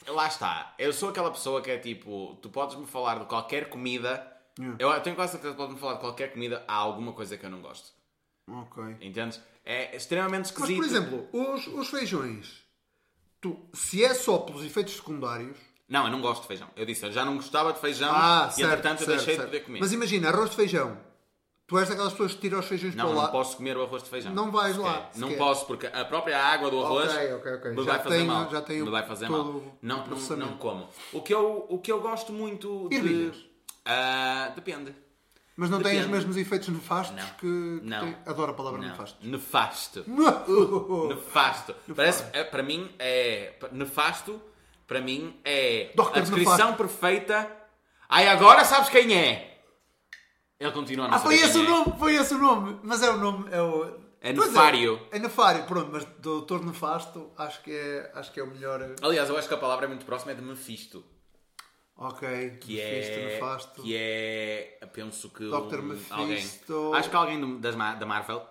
lá está. Eu sou aquela pessoa que é tipo, tu podes me falar de qualquer comida. Yeah. Eu tenho quase certeza que podes me falar de qualquer comida, há alguma coisa que eu não gosto. Ok. Entendes? É extremamente Mas, esquisito. por exemplo, os, os feijões, tu, se é só pelos efeitos secundários. Não, eu não gosto de feijão. Eu disse, eu já não gostava de feijão Ah, e certo, entretanto eu certo, deixei certo. de poder comer. Mas imagina, arroz de feijão. Tu és daquelas pessoas que tiram os feijões Não, para lá. não posso comer o arroz de feijão. Não vais lá, Não sequer. posso, porque a própria água do arroz Ok, ok, ok. me Já vai fazer tenho- mal. já tenho me vai fazer mal. Não, não, não como. O que eu, o que eu gosto muito de... Ervilhas. Ah, depende. Mas não tem os Depende. mesmos efeitos nefastos Não. que. que Não. tem- Adoro a palavra Não. nefasto. Nefasto. [LAUGHS] Nefasto. Parece, é, para mim é... Nefasto, para mim é Dr. a descrição perfeita. Ai, agora sabes quem é? Ele continua a não Ah, foi esse o é. nome, foi esse o nome. Mas é o nome. É, o... É Pois nefário. É, nefário, pronto, mas doutor nefasto acho que é, acho que é o melhor. Aliás, eu acho que a palavra é muito próxima, é de Mephisto. Ok, Que Mephisto, é, nefasto. que é, penso que Dr. um- Mephisto. alguém, acho que alguém do- das, da Marvel,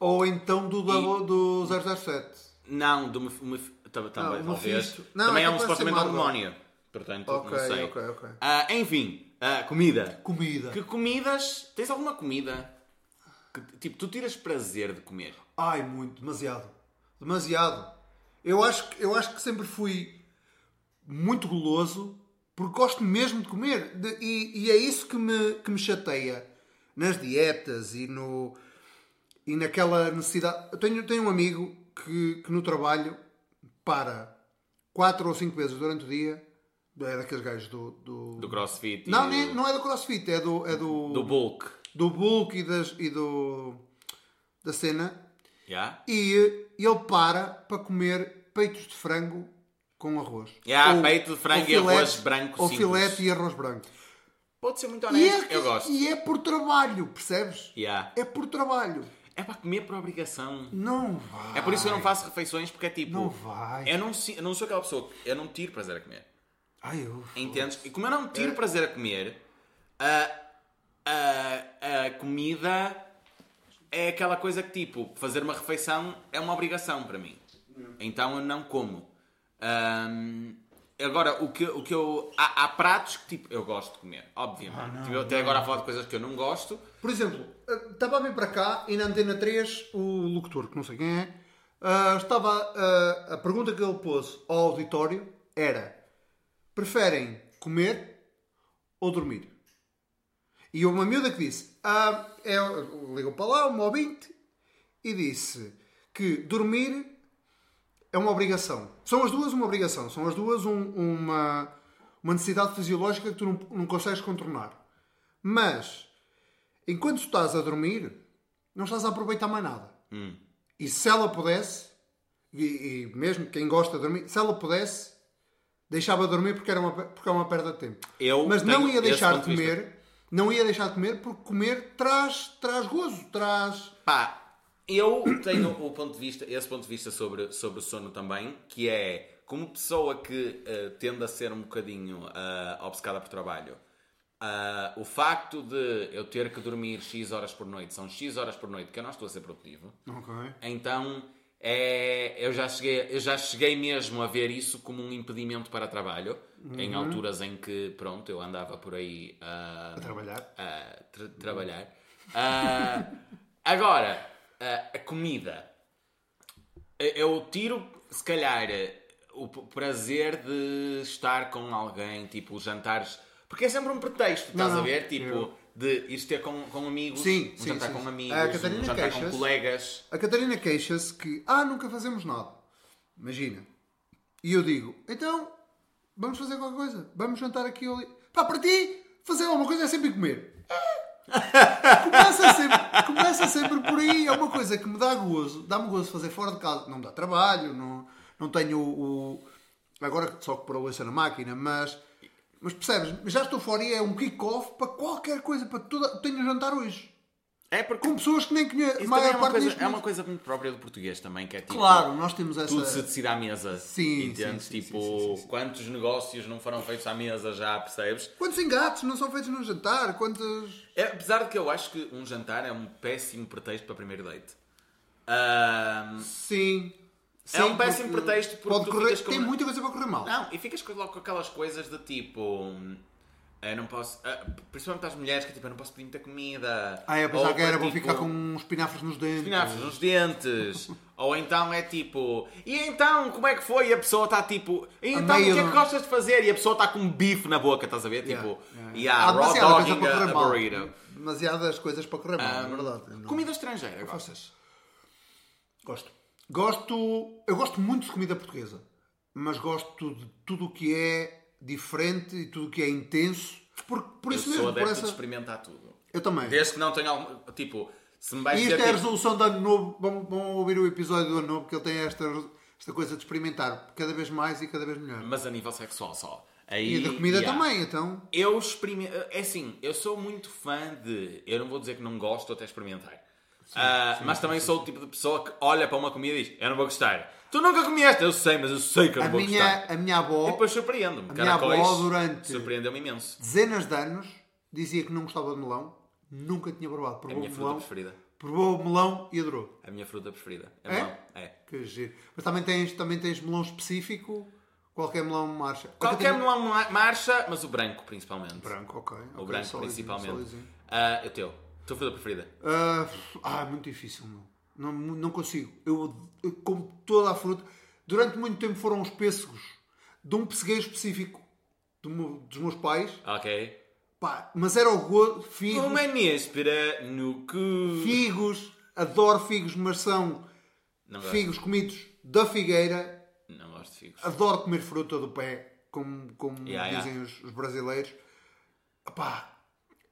Ou então do, do, do 007. não, do tam- também, o talvez, Mephisto. Não, também é é um supostamente demónio, portanto, Ok, não sei. ok, ok. Ah, enfim, ah, comida. Comida. Que comidas, tens alguma comida que, tipo, tu tiras prazer de comer? Ai, muito, demasiado. Demasiado. Eu acho, que- eu acho que sempre fui muito goloso porque gosto mesmo de comer. De- e, e é isso que me, que me chateia nas dietas e, no, e naquela necessidade. Eu tenho, tenho um amigo que, que no trabalho para quatro ou cinco vezes durante o dia. É daqueles gajos do. do... Do crossfit Não, do, nem- não é do crossfit, é do. É do, do bulk. do bulk e, das, e do. da cena. Yeah? E ele para para comer peitos de frango com arroz. Yeah, peito de frango e arroz branco Ou simples. filete e arroz branco. Pode ser muito E honesto, é, eu gosto. e é por trabalho, percebes? Yeah. É por trabalho. É para comer por obrigação. Não vai. É por isso que eu não faço refeições, porque é tipo. Não vai. Eu não, eu não sou aquela pessoa que eu não tiro prazer a comer. Ai, eu... Entendes? E como eu não É. tiro prazer a comer, a, a, a comida é aquela coisa que tipo, fazer uma refeição é uma obrigação para mim. Então eu não como. Ahm, agora, o que, o que eu. Há, há pratos que tipo, eu gosto de comer, obviamente. Tipo, eu até agora a falar de coisas que eu não gosto. Por exemplo, eh, estava a vir para cá e na Antena 3 o locutor, que não sei quem é, ah, estava. ah, a pergunta que ele pôs ao auditório era: preferem comer ou dormir? E uma miúda que disse: ah, é, ligou para lá, uma ouvinte, e disse que dormir é uma obrigação. São as duas uma obrigação. São as duas um- uma, uma necessidade fisiológica que tu não, não consegues contornar. Mas, enquanto estás a dormir, não estás a aproveitar mais nada. E se ela pudesse, e, e mesmo quem gosta de dormir, se ela pudesse, deixava de dormir porque, era uma, porque é uma perda de tempo. Eu Mas não ia deixar de vista. comer, não ia deixar de comer porque comer traz, traz gozo, traz... Pá, eu tenho o ponto de vista, esse ponto de vista sobre, sobre o sono também, que é como pessoa que eh, tende a ser um bocadinho eh, obcecada por trabalho. Ah, o facto de eu ter que dormir X horas por noite, são X horas por noite que eu não estou a ser produtivo. Então, é, eu, já cheguei, eu já cheguei mesmo a ver isso como um impedimento para trabalho, em alturas em que, pronto, eu andava por aí ah, A trabalhar. a tra- trabalhar. Ah, agora, a comida. Eu tiro, se calhar, o prazer de estar com alguém, tipo, jantares. Porque é sempre um pretexto, estás Não, a ver? Tipo, eu- de ir ter com, com amigos, Sim, um sim, jantar sim, com amigos, A Catarina um jantar com colegas. A Catarina queixa-se que, ah, nunca fazemos nada. Imagina. E eu digo, então, vamos fazer qualquer coisa. Vamos jantar aqui ou ali. Pá, para ti, fazer alguma coisa é sempre comer. [LAUGHS] Começa, sempre, começa sempre por aí. É uma coisa que me dá gozo. Dá-me gozo fazer fora de casa. Não me dá trabalho, não, não tenho o... o- Agora só que para louça na máquina, mas... Mas percebes? Já estou fora e é um kick-off para qualquer coisa. Para toda... Tenho um jantar hoje. É porque Com pessoas que nem maior é uma, parte coisa, é uma coisa muito própria do português também, que é tipo. Claro, nós temos essa. Tudo se decide à mesa. Sim, Entendes? sim, sim, tipo, sim, sim, sim. quantos negócios não foram feitos à mesa já, percebes? Quantos engates não são feitos num jantar? Quantos. É, apesar de que eu acho que um jantar é um péssimo pretexto para primeiro date. Ahm, Sim. É um Sim, péssimo porque pretexto porque correr, com Tem muita coisa para correr mal. não, e ficas com- logo com aquelas coisas de tipo. Eu não posso. ah, principalmente às mulheres que tipo, eu não posso pedir muita comida. Ah, eu pensava que era, para, vou tipo, ficar com espinafres nos dentes. espinafres nos dentes. [LAUGHS] Ou então é tipo, e então como é que foi? E a pessoa está tipo, e então o que é que gostas de fazer? E a pessoa está com um bife na boca, estás a ver? Yeah, Tipo, yeah. yeah, Há raw dogging para a, correr a mal. burrito. Demasiadas coisas para correr mal, é Um, verdade. Não- Comida estrangeira, gostas? Gosto. Gosto. Eu gosto muito de comida portuguesa. Mas gosto de tudo o que é diferente e tudo o que é intenso. Por, por Eu isso mesmo, por essa. de experimentar tudo. Eu também. Desde que não tenha algum. Tipo, se me vais E isto é a resolução do ano novo. Vão, vão ouvir o episódio do ano novo, porque ele tem esta, esta coisa de experimentar cada vez mais e cada vez melhor. mas a nível sexual só. Aí, E da comida yeah. também, então. Eu experimento. É assim, eu sou muito fã de. Eu não vou dizer que não gosto até experimentar. Ah, mas também sou o tipo de pessoa que olha para uma comida e diz: Eu não vou gostar. Tu nunca comeste, eu sei, mas eu sei que eu A não vou gostar. a minha E avó, depois surpreendo-me. A minha avó, durante- surpreendeu-me imenso. dezenas de anos, dizia que não gostava de melão. Nunca tinha provado. É a Provou minha o fruta melão, preferida. provou o melão e adorou. A minha fruta preferida. É, É? melão. É. Que giro. Mas também tens, também tens melão específico. Qualquer melão marcha. Qualquer Porque tem- melão ma- marcha, mas o branco principalmente. Branco, ok. O ok, branco principalmente. sólidozinho. Ah, o teu. Tua fruta preferida? Ah, ah, muito difícil, meu. Não, não consigo. Eu, eu como toda a fruta. Durante muito tempo foram os pêssegos de um pessegueiro específico do meu- dos meus pais. Ok. Pá, mas era o gosto. Figos, Uma néspera no cu. figos. Adoro figos, mas são Não gosto. figos comidos da figueira. Não gosto de figos. Adoro comer fruta do pé, como, como Yeah, dizem Os, os brasileiros. Pá,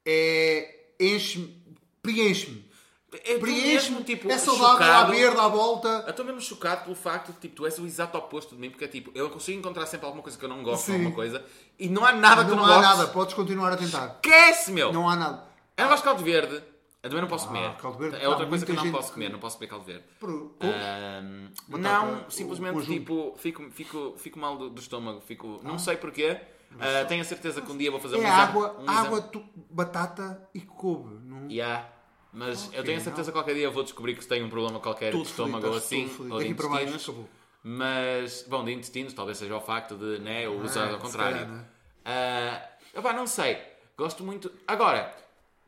é. Enche-me. Preenche-me. Estou Preenche-me. mesmo, tipo, é saudável, à chocado. verde, à volta. Eu estou mesmo chocado pelo facto de tipo, tu és o exato oposto de mim, porque é tipo, eu consigo encontrar sempre alguma coisa que eu não gosto, Sim. alguma coisa, e não há nada que eu Não não há gosto. nada, podes continuar a tentar. Esquece, meu! Não há nada. Eu não gosto de caldo verde. Eu também não posso comer. caldo verde, é outra coisa que eu não posso que- comer, não posso comer caldo verde. Por- Batata, não, o- simplesmente o junto. tipo, fico, fico, fico mal do, do estômago. Fico, não sei porquê. Ah, tenho a certeza que um dia vou fazer um É exame. água, um exame- água, tu- batata e couve. Não... Yeah. Mas eu Ok, tenho a certeza que qualquer dia eu vou descobrir que tenho um problema qualquer Todo de estômago ou assim, ou de baixo, intestinos. Mas, bom, de intestinos talvez seja o facto de, né, eu usar Ah, ao contrário. né? Ah, opá, não sei. Gosto muito. Agora,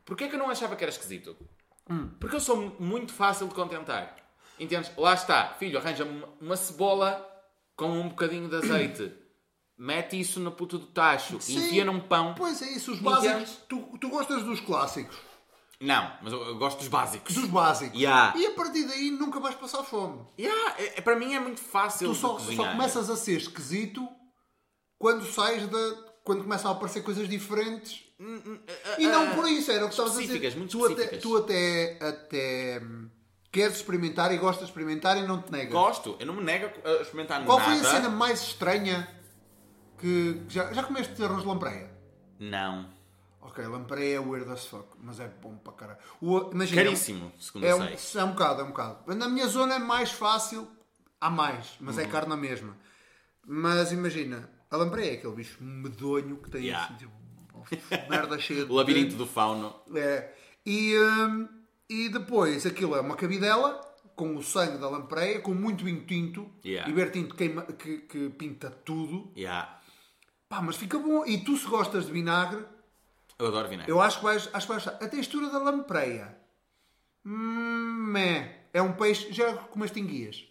porquê é que eu não achava que era esquisito? Hum. Porque eu sou muito fácil de contentar. Entendes? Lá está, filho, arranja-me uma cebola com um bocadinho de azeite. Mete isso no puto do tacho. Sim. Enfia num pão. Pois é isso, os básicos. Tu, tu gostas dos clássicos, Não, mas eu, eu gosto dos básicos. dos básicos. Yeah. E a partir daí nunca vais passar fome. Yeah, é- é- para mim é muito fácil Tu só, só começas a ser esquisito quando sais da. quando começam a aparecer coisas diferentes. E não por isso, era o que estavas a dizer. muito tu até, tu até, até hum, queres experimentar e gostas de experimentar e não te negas. Gosto, eu não me nego a experimentar Qual nada. foi a cena mais estranha que. Já, já comeste arroz de lampreia? Não. Ok, lampreia é weird as fuck, mas é bom para caralho. O- Imagina, Caríssimo, segundo é um, sei. é um bocado, é um bocado. Na minha zona é mais fácil, há mais, mas Uhum. é carne na mesma. Mas imagina, a lampreia é aquele bicho medonho que tem Yeah. assim, tipo, merda cheia [LAUGHS] de O labirinto do fauno. É. E, hum, e depois aquilo é uma cabidela com o sangue da lampreia, com muito vinho tinto. Yeah. E ver tinto queima, que, que pinta tudo. Yeah. Pá, mas fica bom. E tu se gostas de vinagre, Eu adoro vinagre. eu acho que vais, acho que vais gostar. A textura da lampreia. Hum, meh. é um peixe. Já comeste enguias?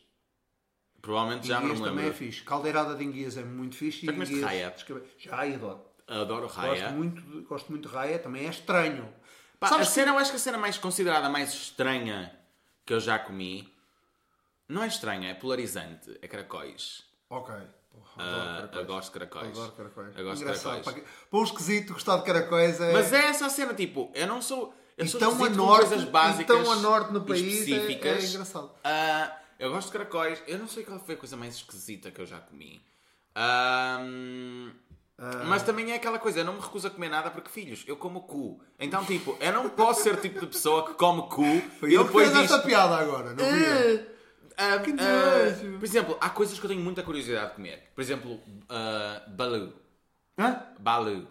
Provavelmente já enguias não me também é lembro. fixe. Caldeirada de enguias é muito fixe. Já comeste raia? Já, adoro. Adoro Gosto raia. muito, de, gosto muito de raia. Também é estranho. Pá, Sabes a cena, eu acho que a cena mais considerada mais estranha que eu já comi não é estranha, é polarizante. É caracóis. Ok. Porra, adoro eu caracóis. gosto de caracóis. Adoro caracóis. Eu gosto de Engraçado. caracóis. Para, um esquisito gostar de caracóis é... Mas é essa a cena, tipo, eu não sou. Eu sou Então a norte, coisas básicas. então a norte no país é- específicas. é engraçado. Ah, eu gosto de caracóis. Eu não sei qual foi a coisa mais esquisita que eu já comi. Ah. Mas também é aquela coisa, eu não me recuso a comer nada porque, filhos, eu como cu. Então, tipo, eu não posso ser o tipo de pessoa que come cu Foi e depois diz. esta piada agora, não vi eu. Ah, Que nojo. por exemplo, há coisas que eu tenho muita curiosidade de comer. Por exemplo, ah, balu. Hã? Balu.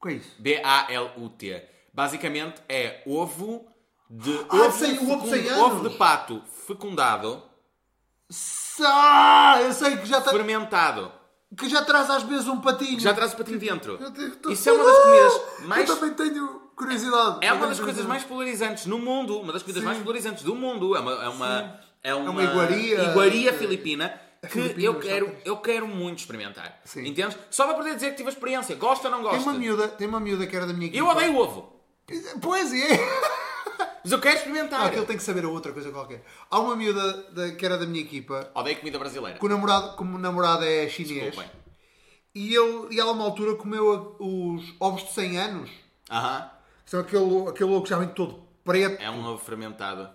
O que é isso? B-A-L-U-T. Basicamente é ovo de. Ah, ovo, sei, o ovo sem fecund- ovo de pato fecundado, Ah, eu sei que já, tá- fermentado. que já traz às vezes um patinho. que Já traz o patinho dentro. Tenho- Isso é uma das comidas mais. Eu também tenho curiosidade. É uma das coisas mais polarizantes no mundo. Uma das comidas Sim. mais polarizantes do mundo. É uma, é uma, é uma, uma iguaria. iguaria filipina que filipina, eu quero, eu quero muito experimentar. Sim. Entendes? Só para poder dizer que tive a experiência. Gosta ou não Tem gosta? uma miúda, tem uma miúda que era da minha equipa. Eu odeio ovo. Pois é. [LAUGHS] Mas eu quero Ah, experimentar. aquele tem que saber a outra coisa qualquer. Há uma miúda da- que era da minha equipa, Odeio comida brasileira. que o namorado, como o namorado é chinês, Desculpem. e, ele, e ela, uma altura, comeu os ovos de 100 anos. Aham. Que são aquele, aquele ovo que já vem todo preto, É um ovo fermentado.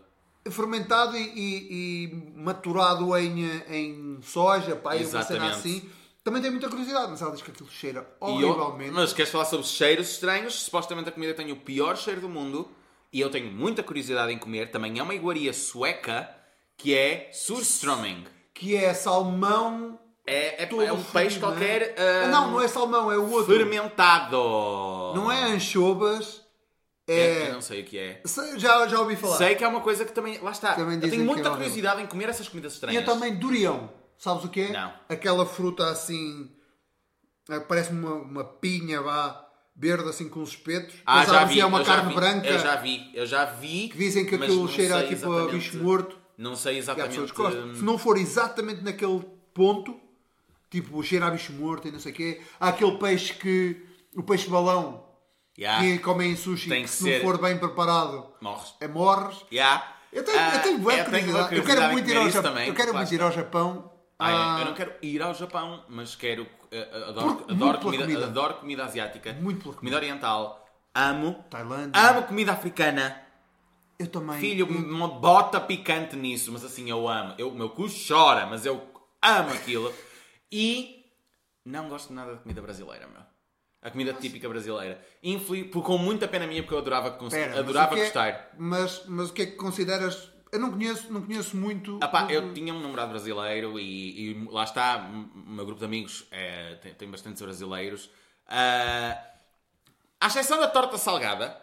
Fermentado e, e- e maturado em, em soja, pá, e uma cena Exatamente. assim. Também tem muita curiosidade, mas ela diz que aquilo cheira eu- horrivelmente. mas queres falar sobre cheiros estranhos? Supostamente a comida tem o pior cheiro do mundo e eu tenho muita curiosidade em comer. Também é uma iguaria sueca que é surströmming. Que é salmão. É, é, é um peixe frio, qualquer Não, ah, não, não é salmão, é o outro. fermentado. Não é anchovas. É. eu não sei o que é. Sei- Já, já ouvi falar. Sei que é uma coisa que também. Lá está. Também eu tenho muita é curiosidade em comer essas comidas E estranhas. eu também durião. Sabes o que é? Não. Aquela fruta assim. eh, Parece uma, uma pinha vá, verde assim com os espetos. Ah, Pensava já vi. é uma eu já carne vi, branca. Eu já vi. Eu já vi. Que dizem que aquilo cheira tipo a bicho morto. Não sei E exatamente. gostam. Se não for exatamente naquele ponto, tipo cheira a bicho morto e não sei o quê, há aquele peixe que. O peixe balão Yeah. que comem em sushi, Tem que que se ser- não for bem preparado, Morres. é morres. Yeah. Eu tenho, Ah, eu tenho tenho curiosidade. uma Eu quero muito ir ao Japão. também, Eu quero muito ir ao Japão. Ah, Ah, eu não quero ir ao Japão, mas quero. eh, adoro, Por- adoro, comida, comida. adoro comida asiática. Muito pela comida oriental. Amo. Tailândia. Amo comida africana. Eu também. Filho, eu, uma bota picante nisso, mas assim eu amo. Eu, o meu cu chora, mas eu amo aquilo. E não gosto nada de comida brasileira, meu. A comida típica brasileira. Infeli... por- Com muita pena minha, porque eu adorava, mas adorava que é- gostar. Mas, mas o que é que consideras? Eu não conheço, não conheço muito. Ah pá, eu tinha um namorado brasileiro e, e lá está, o meu grupo de amigos é, tem, tem bastantes brasileiros. Ah, à exceção da torta salgada,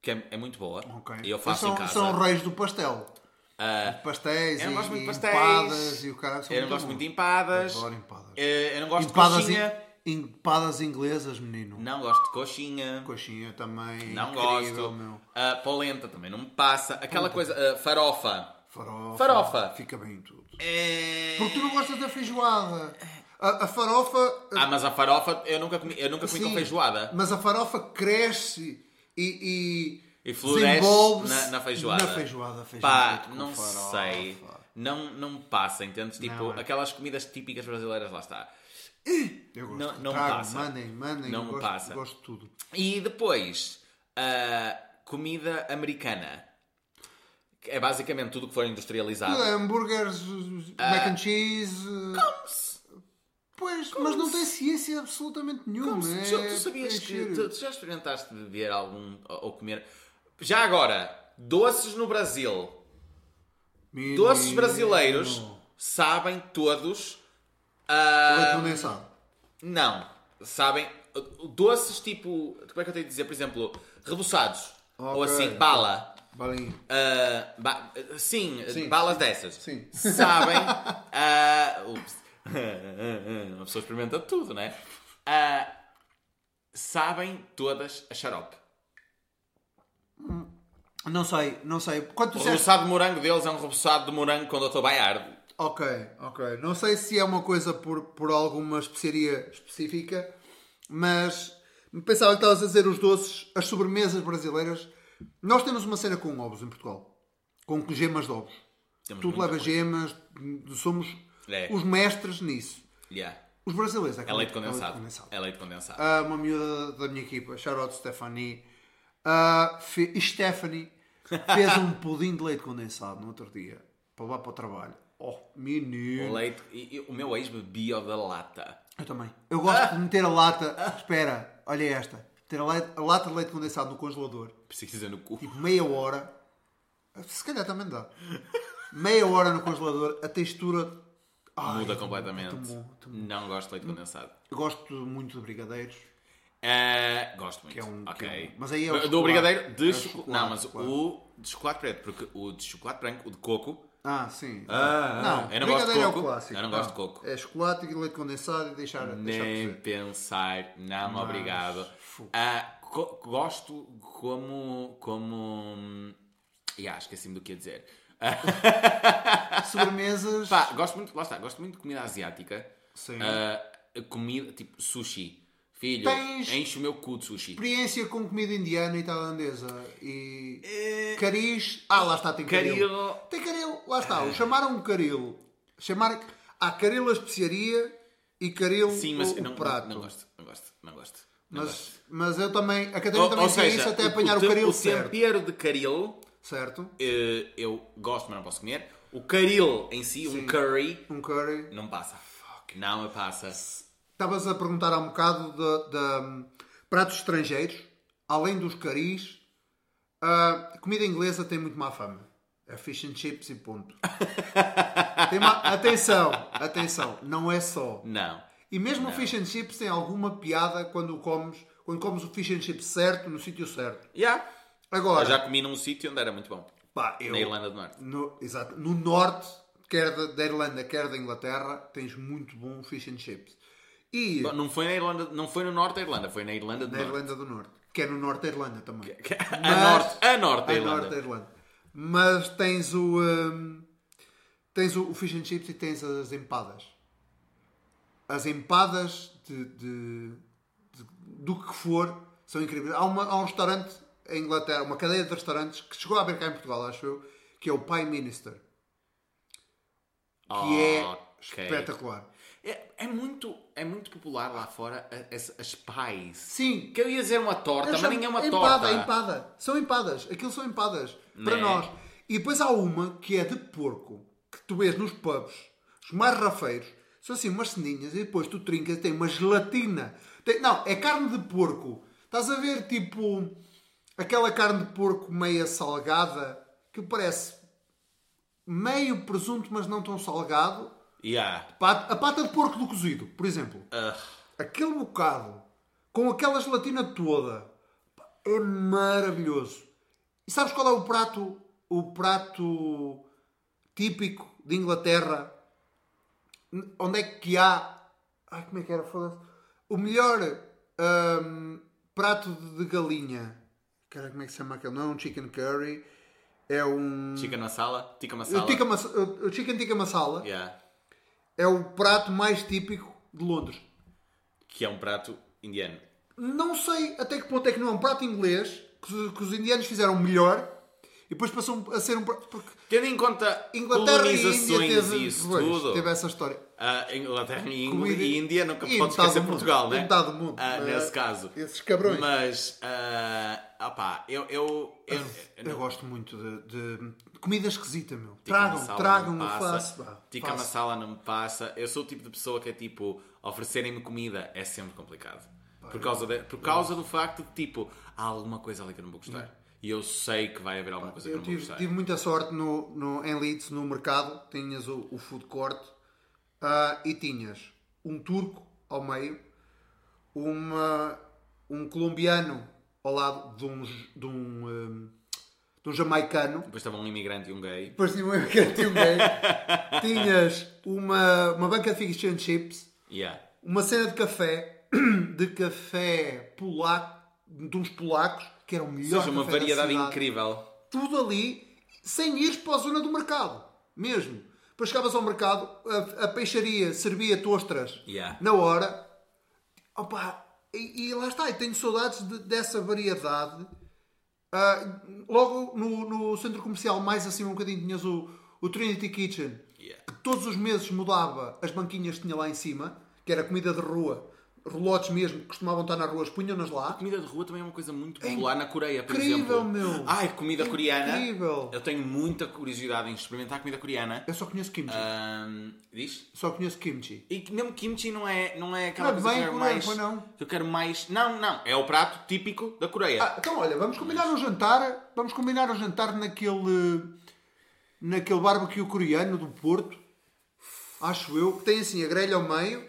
que é, é muito boa, Ok. e eu faço são, em casa. São reis do pastel. Ah, Pastéis eu não e, gosto muito e de pastéis. empadas e o caralho são eu não gosto muito de empadas. Adoro empadas. Eh, Eu não gosto Empadas, de coxinha. in- empadas inglesas, menino. Não gosto de coxinha. Coxinha também. Não incrível, gosto. Meu. Ah, polenta também não me passa. Aquela coisa, ah, farofa. Farofa. Farofa. Fica bem em tudo. É... Porque tu não gostas da feijoada. A, a farofa. Ah, mas a farofa eu nunca comi, eu nunca comi com sim, feijoada. Mas a farofa cresce e. e E floresce na, na feijoada. Na feijoada, feijão Pá, com não farofa. sei. Não, não me passa, entendes? Tipo, Não, é. aquelas comidas típicas brasileiras, lá está. Eu gosto. Não- não me Trago, passa. Mandem, mandem. Não eu me gosto, passa. Gosto de tudo. E depois, a comida americana. Que É basicamente tudo que for industrializado. Hambúrgueres, Ah. mac and cheese. Pois, mas não tem ciência absolutamente nenhuma. Como é se- tu, tu sabias que. preencher. Tu, tu já experimentaste beber algum. ou ou comer. Já agora, doces no Brasil. Menino. Doces brasileiros sabem todos. ah, Leite condensado. Não. Sabem. Doces tipo. Como é que eu tenho de dizer? Por exemplo, reboçados. Ou Ok. assim, bala. Balinho. Ah, ba- sim, Sim. balas dessas. Sim. Sabem. [LAUGHS] ah, ups. Uma pessoa experimenta tudo, né? Ah, sabem todas a xarope. Não sei, não sei. Quando O disseste... reboçado de morango deles é um reboçado de morango com o Dr. Bayard. Ok, ok. Não sei se é uma coisa por, por alguma especiaria específica, mas pensava que estavas a dizer os doces, as sobremesas brasileiras Nós temos uma cena com ovos em Portugal. Com gemas de ovos. Temos Tudo leva coisa. gemas. Somos É. os mestres nisso. Yeah. Os brasileiros. É leite condensado. É leite condensado. Ah, uma miúda da minha equipa, out Stephanie. Fe- Stephanie fez um pudim de leite condensado no outro dia para levar para o trabalho. Oh, menino. O leite. E, e o meu ex bebia da lata. Eu também. Eu gosto de meter a lata. Espera, olha esta. Meter a, leite- a lata de leite condensado no congelador, Precisa no cu. tipo meia hora. Se calhar também dá. Meia hora no congelador, a textura. Ai, Muda é bom, completamente. é bom, é bom. Não gosto de leite condensado. Eu Gosto muito de brigadeiros. Eh, gosto muito. É um- que ok. é um- mas aí é o Do brigadeiro de É chocolate. Não, mas claro. o de chocolate preto, porque o de chocolate branco, o de coco, Ah, sim. Ah, não, eu não gosto de coco. É o clássico. Eu não gosto de coco. É chocolate e leite condensado e deixar, deixar nem cozer. pensar, não, Mas, obrigado. Ah, co- gosto como. como. Ya, esqueci-me do que ia dizer. [LAUGHS] Sobremesas. Pá, gosto muito, lá está, gosto muito de comida asiática. Sim. Ah, comida tipo sushi. Filho, Tens- enche o meu cu de sushi. Experiência com comida indiana e tailandesa. E. Eh, Cariz. Ah, lá está, tem caril. Caril. Tem caril, lá está. O chamaram um caril. Chamar... Há caril a especiaria e caril Sim, mas o, o não, prato. não, não gosto, não gosto, não gosto. Não Mas, gosto. mas eu também. A Catarina Ou, também ou fez seja, isso até apanhar o, te- caril o certo. tempero de caril Certo? eh, eu gosto, mas não posso comer. O caril em si, Sim. um curry, Um curry. não passa. Não me passa. Estavas a perguntar há um bocado de, de, hum, pratos estrangeiros, além dos caris. A comida inglesa tem muito má fama. É fish and chips e ponto. [LAUGHS] Má- Atenção, atenção, não é só. Não. E mesmo o fish and chips tem alguma piada quando comes, quando comes o fish and chips certo, no sítio certo. Yeah. Agora, Eu já comi num sítio onde era muito bom. pá, eu, Na Irlanda do Norte. no, exato, no norte, quer da, da Irlanda, quer da Inglaterra, tens muito bom fish and chips. E Bom, Não foi na Irlanda, não foi no norte da Irlanda, foi na Irlanda do na Norte. Irlanda do Norte, que é no norte da Irlanda também. [LAUGHS] A Mas- norte, a norte da a Irlanda. norte da Irlanda. Mas tens o. hum, tens o, o fish and chips e tens as empadas. As empadas de, de- de- do que for são incríveis. Há, uma- há um restaurante em Inglaterra, uma cadeia de restaurantes que chegou a haver cá em Portugal, acho eu, que é o Pie Minister. Que é Ok. espetacular. É, é muito, é muito popular lá fora as, as pies. Sim, Que eu ia dizer uma torta, mas nem é uma empada, torta. empada. São empadas. Aquilo são empadas. Para Né? nós. E depois há uma que é de porco. Que tu vês nos pubs. Os mais rafeiros. São assim umas ceninhas. E depois tu trincas. Tem uma gelatina. Tem- não, é carne de porco. Estás a ver tipo... Aquela carne de porco meia salgada. Que parece meio presunto, mas não tão salgado. Yeah. Pat- A pata de porco do cozido, por exemplo Ah, aquele bocado com aquela gelatina toda é maravilhoso. E sabes qual é o prato, o prato típico de Inglaterra? Onde é que há. Ai, como é que era? Foda-se. O melhor hum, prato de galinha. Cara, como é que se chama aquele? Não é um chicken curry. É um. chicken masala, tikka O, masala. tikka mas- o chicken tikka masala Yeah. É o prato mais típico de Londres. Que é um prato indiano. Não sei até que ponto é que não é um prato inglês que, os- que os indianos fizeram melhor e depois passou a ser um prato. Porque Tendo em conta Inglaterra e Índia teve, isso pois, tudo. teve essa história. a Inglaterra e, Comida- Índia nunca e pode esquecer mundo. Portugal, né? metade do mundo. Ah, Eh, nesse caso. esses cabrões. Mas, ah, opá, eu, eu, eu, Eu gosto muito de- de comida esquisita, meu. Tragam, tragam, não eu me faço. pá, Tikka faço. masala não me passa. Eu sou o tipo de pessoa que é tipo, oferecerem-me comida é sempre complicado. Por causa, de- por causa do facto de tipo, há alguma coisa ali que eu não vou gostar. E eu sei que vai haver alguma coisa que eu Eu não vou tive, gostar. tive muita sorte no, no, em Leeds, no mercado. Tinhas o, o food court ah, e tinhas um turco ao meio, uma, um colombiano ao lado de um, de um, hum, de um jamaicano. Depois estava um imigrante e um gay. Depois tinha um, tinha um gay. [LAUGHS] Tinhas uma, uma banca de fish and chips, Yeah. uma cena de café, [CLEARS THROAT] de café polaco, de uns polacos, que era o Ou seja, uma variedade incrível. tudo ali sem ires para a zona do mercado. Mesmo. Depois chegavas ao mercado, a, a peixaria servia-te ostras Yeah. na hora. Opa, e, e lá está, eu tenho saudades de- dessa variedade Ah, logo no, no centro comercial, mais acima um bocadinho, tinhas o, o Trinity Kitchen, Yeah. que todos os meses mudava as banquinhas que tinha lá em cima, que era comida de rua, relotes mesmo, que costumavam estar nas ruas, punham-nas lá. Comida de rua também é uma coisa muito popular na Coreia, por incrível, exemplo. meu. Ai, comida coreana. Incrível. Eu tenho muita curiosidade em experimentar comida coreana. Eu só conheço kimchi. Ahm, diz? Só conheço kimchi. E que mesmo kimchi não é, não é aquela Não é coisa que bem eu quero mais. não? que Eu quero mais. Não, não. É o prato típico da Coreia. Ah, então olha, vamos combinar um jantar. Vamos combinar um jantar naquele. naquele barbecue coreano do Porto. Acho eu. Que tem assim a grelha ao meio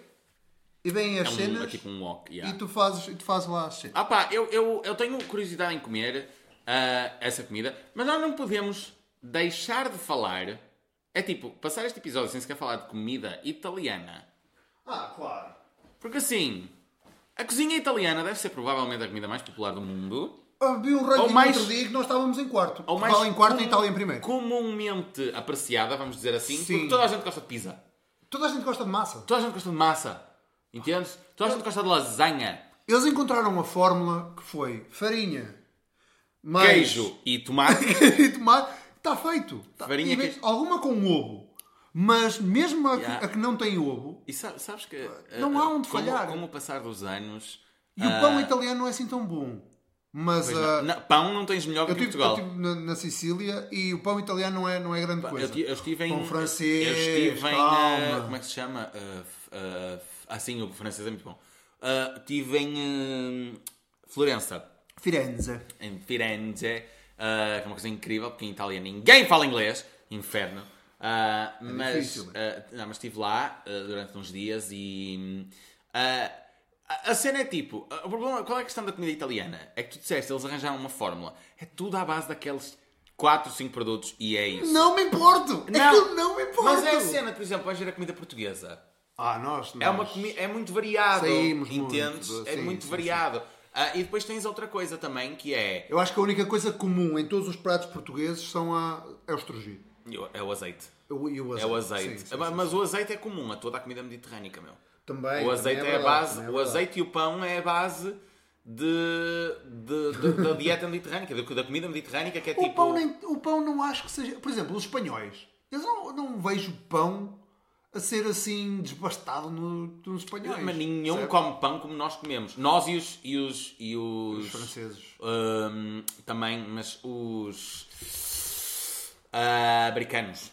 e vêm as é, um, cenas é tipo um wok. yeah. e tu fazes, e tu fazes lá as cenas. Ah pá, eu, eu, eu tenho curiosidade em comer ah, essa comida, mas nós não podemos deixar de falar. É tipo, passar este episódio sem sequer falar de comida italiana. Ah, claro. Porque assim, a cozinha italiana deve ser provavelmente a comida mais popular do mundo. Vi um ranking Ou mais- outro dia que nós estávamos em quarto. Ou mais Portugal em quarto e Itália em primeiro. Comumente apreciada, vamos dizer assim, Sim. porque toda a gente gosta de pizza. Toda a gente gosta de massa. Toda a gente gosta de massa. Entendes? Toda a gente gosta de lasanha, Eles encontraram uma fórmula que foi farinha, mais queijo e tomate. [LAUGHS] e tomate. Está feito. Tá- Farinha, e queijo. Alguma com ovo. Mas mesmo a, que- Yeah. a que não tem ovo, E sa- sabes que. Não ah, há onde como- falhar. Com o passar dos anos. e o pão italiano não é assim tão bom. Mas ah, não, pão não tens melhor que eu em tive, Portugal. eu tive na, na Sicília e o pão italiano não é, não é grande Eu, coisa. ti- eu estive em. Pão francês, Eu estive em. ah, como é que se chama? Ah, f- ah, f- ah, sim, o francês é muito bom. Ah, estive em. ah, Florença. Firenze. em Firenze, ah, que é uma coisa incrível, porque em Itália ninguém fala inglês, inferno. Ah, mas, difícil, não, mas estive lá durante uns dias e. a- cena é tipo, o problema, qual é a questão da comida italiana? É que tu disseste, eles arranjaram uma fórmula. É tudo à base daqueles 4, 5 produtos e é isso. Não me importo! É que eu não me importo! Mas é a cena, por exemplo, vais ver a comida portuguesa. Ah, nós, É, uma nós- é muito variado. Saímos muito, entendes? é sim, muito sim, variado. Ah, e depois tens outra coisa também que é. Eu acho que a única coisa comum em todos os pratos portugueses são a, é o estrogido. É o azeite. O- E o azeite. É o azeite. Sim, sim, mas sim. o azeite é comum a toda a comida mediterrânica, meu. Também, o azeite também é, a verdade, base, é o azeite e o pão é a base de, de- de- [LAUGHS] da dieta mediterrânica, da, da comida mediterrânica que é O, tipo. pão nem, o pão não acho que seja. Por exemplo, os espanhóis. Eu não, não vejo pão a ser assim desbastado no, nos espanhóis. Mas nenhum percebe? come pão como nós comemos. Nós e os. E os, e os, Os franceses. hum, também, mas os. ah, americanos.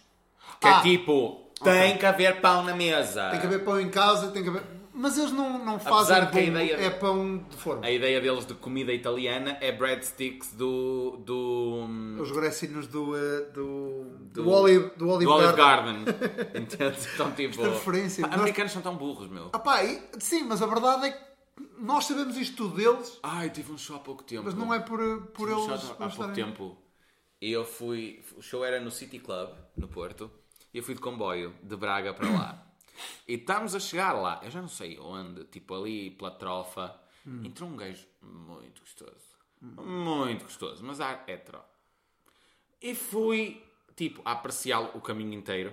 Que Ah, é tipo. Tem que haver pão na mesa. Tem que haver pão em casa, tem que haver. Mas eles não, não fazem Apesar que a ideia- é pão de forma. A ideia deles de comida italiana é breadsticks do. do Os grecinhos do, eh, do, do, Do- Olive, do Olive do Olive Garden. Garden. Entendes? [LAUGHS] Então, tipo. Esta referência, pá, nós- americanos são tão burros, meu. Ah pá, e- sim, mas a verdade é que nós sabemos isto tudo deles, Ai, tive um show há pouco tempo. mas não é por, por Tive um eles. show há não pouco estarem- tempo. E eu fui. O show era no City Club, no Porto. E eu fui de comboio, de Braga para lá. E estávamos a chegar lá, eu já não sei onde, tipo ali pela trofa. Entrou um gajo muito gostoso. Muito gostoso, mas hetero. E fui, tipo, a apreciá-lo o caminho inteiro.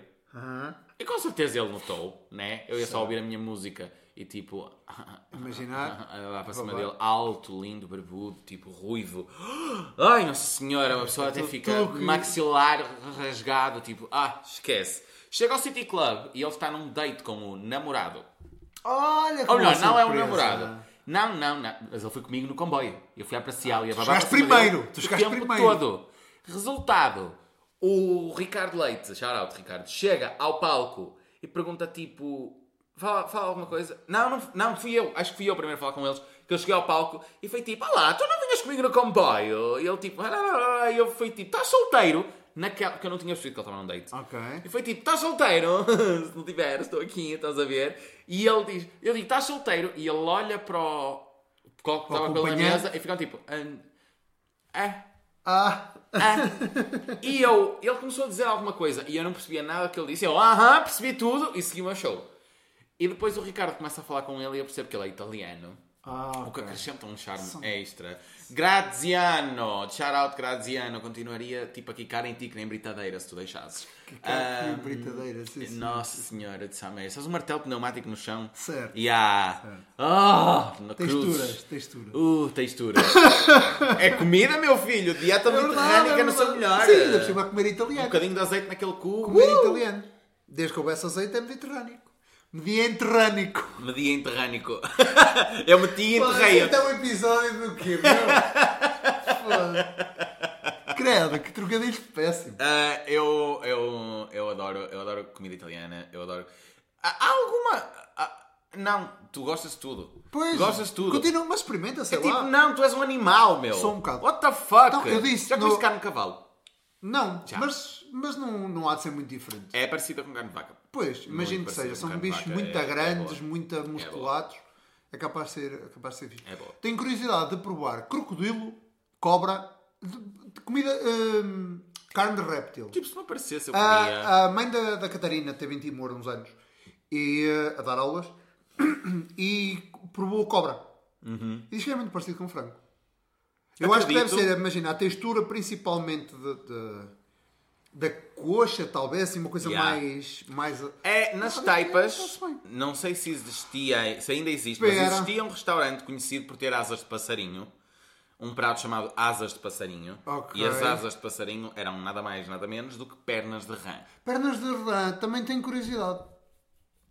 E com certeza ele notou, né? Eu ia só ouvir a minha música e tipo. [LAUGHS] Imaginar. [LAUGHS] lá para cima dele, alto, lindo, barbudo, tipo ruivo. Ai, Nossa Senhora, uma pessoa até fica maxilar rasgado, tipo, ah, esquece. Chega ao City Club e ele está num date com o namorado. Olha que Ou melhor, não é o surpresa. namorado. Não, não, não. Mas ele foi comigo no comboio. Eu fui apreciá-lo e a para cima primeiro. Tu o chegaste tempo primeiro. todo. Resultado. O Ricardo Leite, shout out Ricardo, chega ao palco e pergunta tipo... Fala, fala alguma coisa. Não, não, não, fui eu. Acho que fui eu primeiro a falar com eles. Que eu cheguei ao palco e foi tipo, olá, tu não vinhas comigo no comboio? E ele tipo, "Ah, não, não, não." e eu fui tipo, estás solteiro? Naquela, porque eu não tinha percebido que ele estava num date. Ok. E foi tipo, estás solteiro? [LAUGHS] Se não tiver, estou aqui, estás a ver? E ele diz, eu digo, estás solteiro? E ele olha para o para o que estava acompanhante. mesa e fica tipo, "Hum, é, Ah, ah. E eu, ele começou a dizer alguma coisa e eu não percebia nada que ele disse. Eu, aham, percebi tudo e segui o meu show. E depois o Ricardo começa a falar com ele e eu percebo que ele é italiano. Ah, O que ok. acrescenta um charme extra. Graziano! Shout out Graziano. Continuaria tipo a quicar em ti que nem britadeira se tu deixasses. Quicar Ah, britadeira, sim, sim. Nossa Senhora de Sameia. Estás um martelo pneumático no chão? Certo. Yeah. Ah, na Texturas, cruzes. texturas. Uh, textura. é comida, meu filho. Dieta É verdade, mediterrânica é seu verdade. melhor. Sim, cima a comer Um italiano. bocadinho de azeite naquele cu. Comer Uh! italiano. Desde que houvesse azeite é mediterrâneo. Mediterrâneo. Media interrânico. [LAUGHS] Eu meti e enterrei. Isto é um episódio do quê, meu? Credo, que trocadilho péssimo. Ah, eu, eu, eu, adoro, eu adoro comida italiana. Eu adoro. Há alguma. não, tu gostas de tudo. Pois, gostas de tudo. Continua, mas experimenta, sei É tipo, lá. não, tu és um animal, meu. Sou um bocado. What the fuck? Não, eu disse, Já no- comeste carne de cavalo? Não, Já. mas, mas não, não há de ser muito diferente. É parecida com carne de vaca. Pois, imagino que seja. São bichos muito é- é grandes, boa. muito musculados. É capaz de ser, é capaz de ser fixe. É. Tenho curiosidade de provar crocodilo, cobra, de, de comida, hum, carne de réptil. Tipo, se me aparecesse, eu Ah, comia. A, a mãe da, da Catarina teve em Timor uns anos e, eh, a dar aulas [COUGHS] e provou cobra. E diz que é muito parecido com frango. Eu acho que deve Acredito. ser, imagina, a textura principalmente de, de- da coxa, talvez, assim, uma coisa Yeah. mais. mais É, nas Olha, taipas, não sei se existia, se ainda existe, mas Espera. existia um restaurante conhecido por ter asas de passarinho. Um prato chamado asas de passarinho. Ok. E as asas de passarinho eram nada mais, nada menos do que pernas de rã. Pernas de rã, também tenho curiosidade.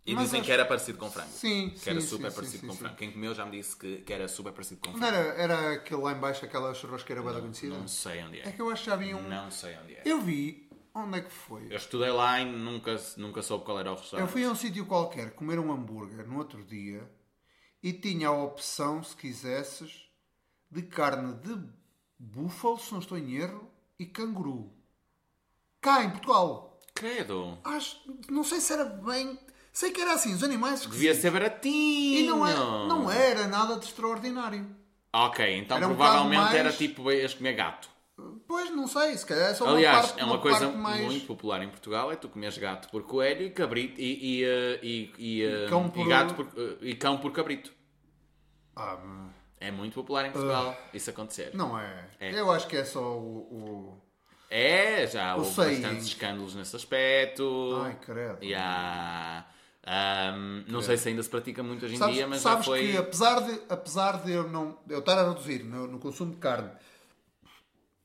E Mas dizem acho- que era parecido com frango. Sim, Que era sim, super sim, parecido sim, com sim, frango. Quem comeu já me disse que, que era super parecido com Não frango. era, era aquele lá embaixo, aquela churrasqueira bem conhecida? Não sei onde É é. que eu acho que já vi um. Não sei onde é. Eu vi. Onde é que foi? Eu estudei lá e nunca, nunca soube qual era o Eu restaurante. fui a um sítio qualquer comer um hambúrguer no outro dia e tinha a opção, se quisesses, de carne de búfalo, se não estou em erro, e canguru. Cá em Portugal. Credo. Acho, não sei se era bem. Sei que era assim, os animais Devia ser baratinho. E não, é, não era nada de extraordinário. Ok, então Era um provavelmente era mais- tipo ias comer gato. Pois, não sei, se calhar é só Aliás, uma parte, é uma, coisa parte mais... muito popular em Portugal, é tu comes gato por coelho e cabrito e, e, eh, e, e, eh, cão por- gato por, eh, e cão por cabrito. Ah, É muito popular em Portugal isso acontecer. não é. É. Eu acho que é só o... o- É, já O houve saying. bastantes escândalos nesse aspecto. Ai, credo. E há- ahm, não sei se ainda se pratica muito hoje em Sabes, dia, mas sabes já foi. que apesar de, apesar de eu, não, eu estar a reduzir no, no consumo de carne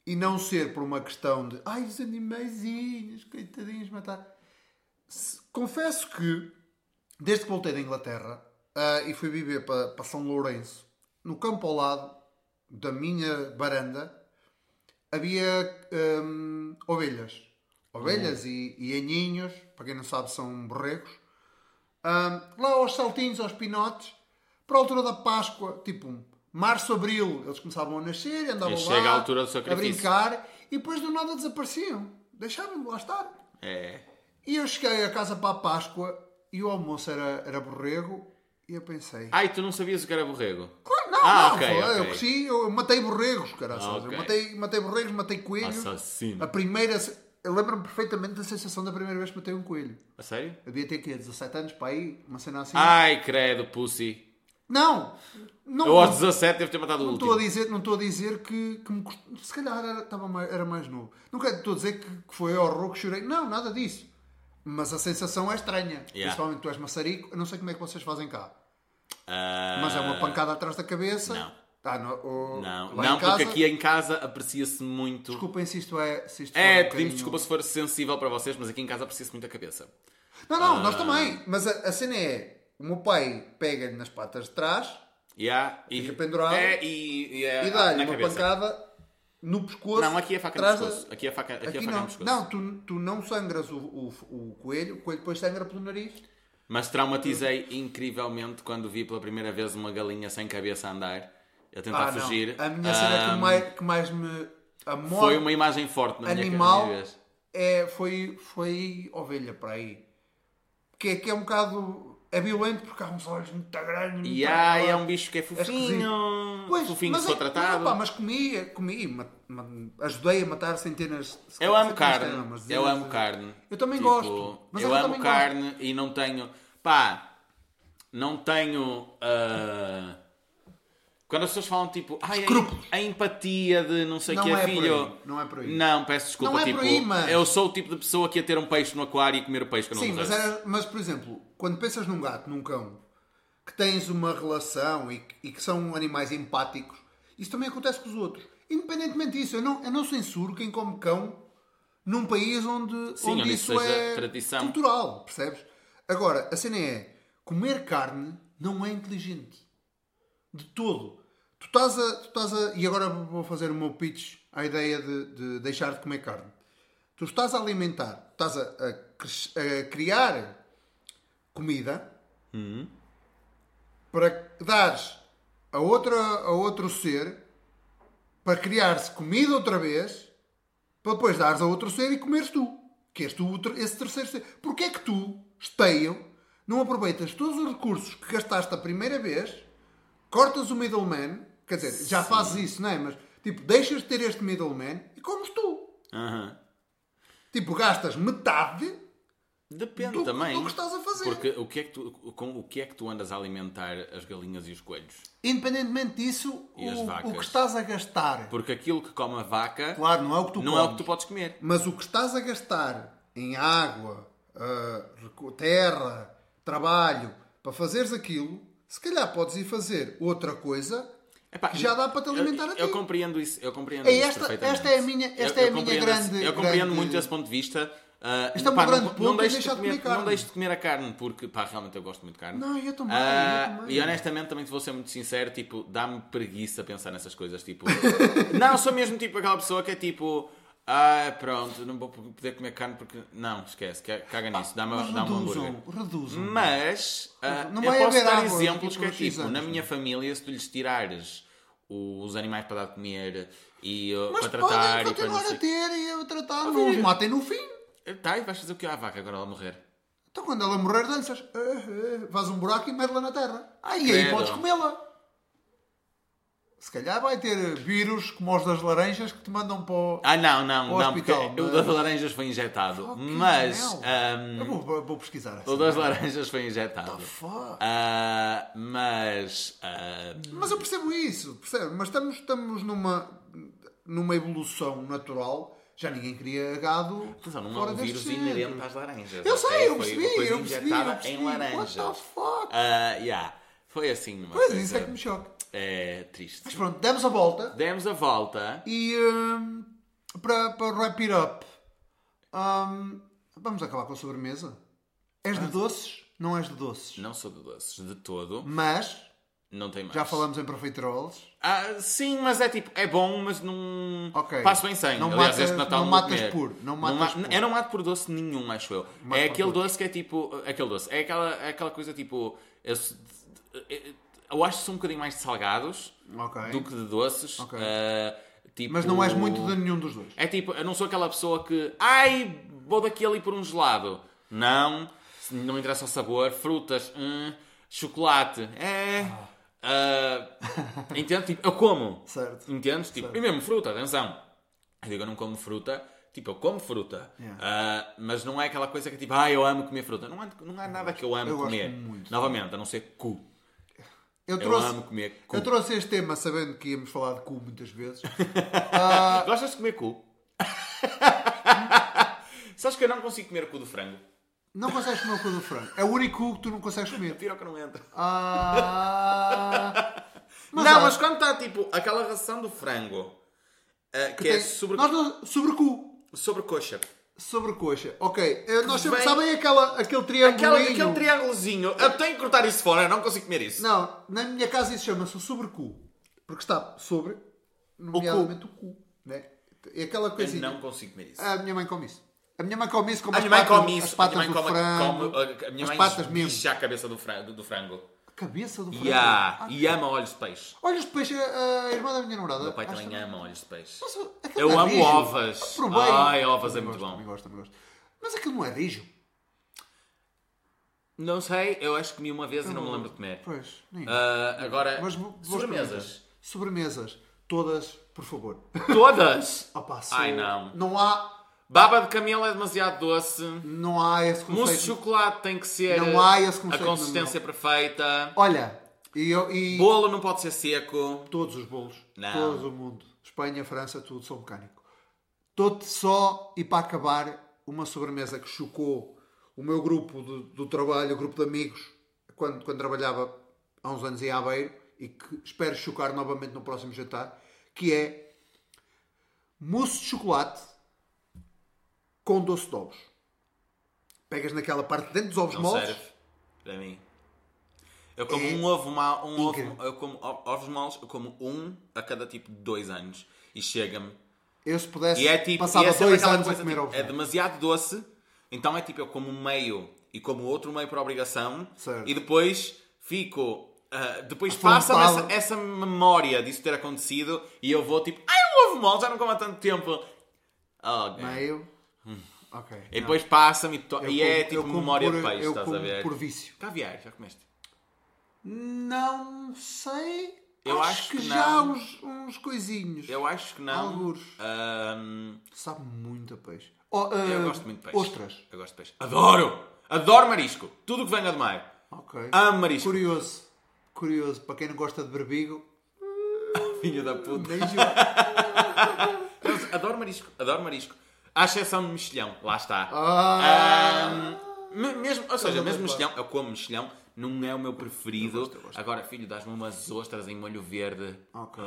e não ser por uma questão de ai, os animaizinhos, coitadinhos, matar. Confesso que desde que voltei da Inglaterra ah, e fui viver para, para São Lourenço, no campo ao lado da minha varanda havia hum, ovelhas. Ovelhas e, e aninhos, para quem não sabe, são borregos. Hum, lá aos saltinhos, aos pinotes, para a altura da Páscoa, tipo março, abril, eles começavam a nascer e andavam E lá chega a altura do a brincar e depois do nada desapareciam. Deixavam de lá estar. É. E eu cheguei a casa para a Páscoa e o almoço era, era borrego e eu pensei... Ai, tu não sabias o que era borrego? Claro, não, Ah, não, ok, foi- eu ok. cresci, eu matei borregos, caraças. Ah, ok. Eu matei, matei borregos, matei coelhos. Assassino. A primeira... Eu lembro-me perfeitamente da sensação da primeira vez que matei um coelho. A sério? Eu devia ter, quê? 17 anos para aí? Uma cena assim? Ai, credo, pussy. Não! Não, Eu aos 17 devo ter matado o não último. estou a dizer, não estou a dizer que, que me. Se calhar era, estava mais, era mais novo. Não quero estou a dizer que, que foi horror que chorei. Não, nada disso. Mas a sensação é estranha. Principalmente tu és maçarico. Eu não sei como é que vocês fazem cá. Ah, Mas é uma pancada atrás da cabeça. não. Ah, no, o- Não, não casa, porque aqui em casa aprecia-se muito. Desculpem se isto é. Se isto É, um pedimos bocadinho- desculpa se for sensível para vocês, mas aqui em casa aprecia-se muito a cabeça. Não, não, Ah. nós também. Mas a, a cena é: o meu pai pega-lhe nas patas de trás Yeah, e, Fica pendurado. É, e, e, é, e dá-lhe uma cabeça. pancada no pescoço. Não, aqui é faca no pescoço. Aqui é faca, aqui é Aqui faca não. no pescoço. Não, tu, tu não sangras o, o, o coelho, o coelho depois sangra pelo nariz. Mas traumatizei incrivelmente quando vi pela primeira vez uma galinha sem cabeça a andar, a tentar Ah, fugir. A minha cena que Ahm, mais, que mais me. A morte Foi uma imagem forte na minha animal minha vez. é, foi, foi ovelha para aí. Que é, que é um bocado. É violento porque há uns olhos muito grandes. E ai, grandes. é um bicho que é fofinho. Pois, fofinho mas se for é- tratado. Mas, opa, mas comi, comi ma- ma- ajudei a matar centenas. se Eu amo carne. não, mas Eu amo de- carne. Eu também Tipo, gosto. Mas eu eu amo também gosto. carne e não tenho. Pá, não tenho. ah, Quando as pessoas falam tipo, ai, a, a empatia de não sei o que é é filho. não é por aí. Não, peço desculpa. Não é tipo, por aí, mas- Eu sou o tipo de pessoa que ia ter um peixe no aquário e comer o peixe que eu não Sim, mas, era, mas por exemplo, quando pensas num gato, num cão, que tens uma relação e, que- e que são animais empáticos, isso também acontece com os outros. Independentemente disso, eu não, eu não censuro quem come cão num país onde, Sim, onde onde isso é tradição. cultural, percebes? Agora, a cena é, comer carne não é inteligente. De todo. Tu estás a... Tu estás a e agora vou fazer o meu pitch à ideia de, de deixar de comer carne. Tu estás a alimentar, estás a, a a criar comida para dares a, outra, a outro ser para criar-se comida outra vez para depois dares a outro ser e comeres tu. Que és tu esse terceiro ser. Porquê é que tu, esteio, não aproveitas todos os recursos que gastaste a primeira vez, cortas o middleman, quer dizer, já fazes isso, não é? Mas, tipo, deixas de ter este middleman e comes tu. Aham. Tipo, gastas metade Depende do, também. do que estás a fazer. Porque o que, é que tu, com o que é que tu andas a alimentar as galinhas e os coelhos? Independentemente disso, o, o que estás a gastar, Porque aquilo que come a vaca claro, não é o que tu não é o comes, que tu podes comer. mas o que estás a gastar em água, recu- terra, trabalho, para fazeres aquilo, se calhar podes ir fazer outra coisa Epá, já dá para te alimentar eu, a ti. eu compreendo isso. Eu compreendo É isso esta- perfeitamente. esta é a minha- esta Eu- é a minha grande- esse- Eu compreendo grande- muito esse ponto de vista. Ah, Este é o pá, grande não, ponto, não deixes deixar de de comer, comer carne. não deixes de comer a carne, porque pá, realmente eu gosto muito de carne. Não, eu também, Ah, eu também. E honestamente também te vou ser muito sincero, tipo, dá-me preguiça pensar nessas coisas, tipo... [LAUGHS] não, sou mesmo tipo aquela pessoa que é tipo... Ah, pronto, não vou poder comer carne porque... Não, esquece, ca- caga nisso, dá-me dá um hambúrguer. reduzam. Mas ah, Não eu posso dar exemplos daqui que é tipo, na anos, minha família, se tu lhes tirares os animais para dar de comer e uh, para podem tratar e para continuar não a ter e a tratar, não os matem no fim. Tá, e vais fazer o que à vaca quando ela morrer? Então quando ela morrer, danças. Ah, ah, Faz um buraco e mete-la na terra. Ah, e aí podes comê-la. Se calhar vai ter vírus como os das laranjas que te mandam para o... Ah, não, não, não, hospital, porque o mas- das laranjas foi injetado. Fucking mas ahm, Eu vou, vou pesquisar essa. o das laranjas foi injetado. Fuck. Ah, mas. ahm, Mas eu percebo isso, percebe? Mas estamos, estamos numa, numa evolução natural. Já ninguém queria gado atenção, não fora um vírus inerente às laranjas. Eu ok? sei, eu percebi, uma eu percebi, eu percebi. em laranjas. What the fuck? Ah, yeah, foi assim numa Pois, coisa. isso é que me choca. é triste. Mas pronto, demos a volta. Demos a volta. E hum, para, para wrap it up, hum, vamos acabar com a sobremesa. És de doces? Não és de doces. Não sou de doces de todo. Mas, Não tem mais. já falamos em profiteroles. Ah, sim, mas é tipo, é bom, mas não. Ok. Passo bem sem. Não Aliás, matas- este Natal não matas por, não matas ma- por. Eu não mato por doce nenhum, acho eu. Mato é aquele doce. doce que é tipo. Aquele doce. É aquela, é aquela coisa tipo. Eu, eu acho que são um bocadinho mais de salgados Ok. do que de doces. Ok. Ah, tipo, Mas não és muito de nenhum dos dois. É tipo, eu não sou aquela pessoa que. Ai, vou daqui ali por um gelado. Não. Não me interessa o sabor. Frutas. hum, chocolate. É. ah, entende? Tipo, eu como. Certo. Entendes? Tipo, e mesmo fruta, atenção. Eu digo, eu não como fruta. Tipo, eu como fruta. Yeah. Ah, mas não é aquela coisa que tipo, ah, eu amo comer fruta. Não há, não há nada que eu amo Eu comer. muito. Novamente, a não ser cu. Eu Eu trouxe, amo comer cu. eu trouxe este tema sabendo que íamos falar de cu muitas vezes. [LAUGHS] Gostas de comer cu? [LAUGHS] Sabes que eu não consigo comer o cu do frango? Não consegues comer o cu do frango. É o único cu que tu não consegues comer. Tira que não entra. Ah... não, há- mas quando está tipo aquela ração do frango ah, que, é tem- sobre, Nós não... Sobre cu. sobre coxa. Sobre coxa. Ok. Eh, Nós sempre... vem- Sabem aquela, aquele triângulo? Aquele triângulozinho. Eu tenho que cortar isso fora, eu não consigo comer isso. Não, na minha casa isso chama-se o sobrecu. Porque está sobre, nomeadamente o cu. né? É aquela Eu coisinha. não consigo comer isso. A minha mãe come isso. A minha mãe come isso como A as minha mãe patas, come as isso. A patas minha mãe do come, frango. come- a minha as mãe patas mesmo. bicha a cabeça do frango. Do frango. Cabeça do frango. Yeah. Ah, E ama olhos de peixe. Olhos de peixe, a a irmã da minha namorada. Meu pai acho também ama olhos de peixe. Mas, aquilo Eu não é amo rijo. ovas. Provei. Ai, ovas é Também muito gosto, bom. Também gosto, também gosto. Mas aquilo não é rijo. Não sei, eu acho que comi uma vez e não me Não. lembro de comer. Pois, nem. Ah, agora, Mas vou- vou sobremesas. experimentar. Sobremesas. Todas, por favor. Todas! [LAUGHS] Opa, Ai, não. Não há, Baba de camelo é demasiado doce. não há esse Mousse de conceito. chocolate tem que ser Não há esse a conceito consistência perfeita. Olha, E, eu, e Bolo não pode ser seco. todos os bolos, Não. todo o mundo, Espanha, França, tudo, sou mecânico. Todo só, e para acabar, uma sobremesa que chocou o meu grupo do, do trabalho, o grupo de amigos, quando, quando trabalhava há uns anos em Aveiro, e que espero chocar novamente no próximo jantar, que é mousse de chocolate com doce de ovos. Pegas naquela parte de dentro dos ovos Não moles, serve. Para mim. Eu como É um ovo mal, um ovo, eu como ovos moles, eu como um a cada tipo de dois anos. E chega-me. eu se pudesse, E é tipo, passava é dois anos a comer tipo, ovos É demasiado doce, então é tipo, eu como meio e como outro meio por obrigação. Certo. E depois fico. ah, depois passa-me essa, essa memória disso ter acontecido e eu vou tipo, ai, um ovo mole, já não como há tanto tempo. Oh. Meio. E depois passa-me e, to- Eu e é tipo eu memória por- de peixe, eu estás a ver? por vício. Caviar, já comeste? Não sei. Eu acho que, que já não. uns, uns coisinhos. Eu acho que não. Algures. Ahm, Sabe muito a peixe. Oh, eu ah, gosto muito de peixe. Ostras. Eu gosto de peixe. Adoro! Adoro marisco. Tudo o que venha de mar. Ok. Amo marisco. Curioso. Curioso. Para quem não gosta de berbigo, [LAUGHS] Filho da puta. Eu [LAUGHS] adoro marisco. Adoro marisco. À exceção de mexilhão. Lá está. Ah. Me- mesmo, ou seja, mesmo mexilhão, eu como mexilhão, não é o meu preferido. Eu gosto, eu gosto. Agora, filho, dás-me umas ostras em molho verde. ok.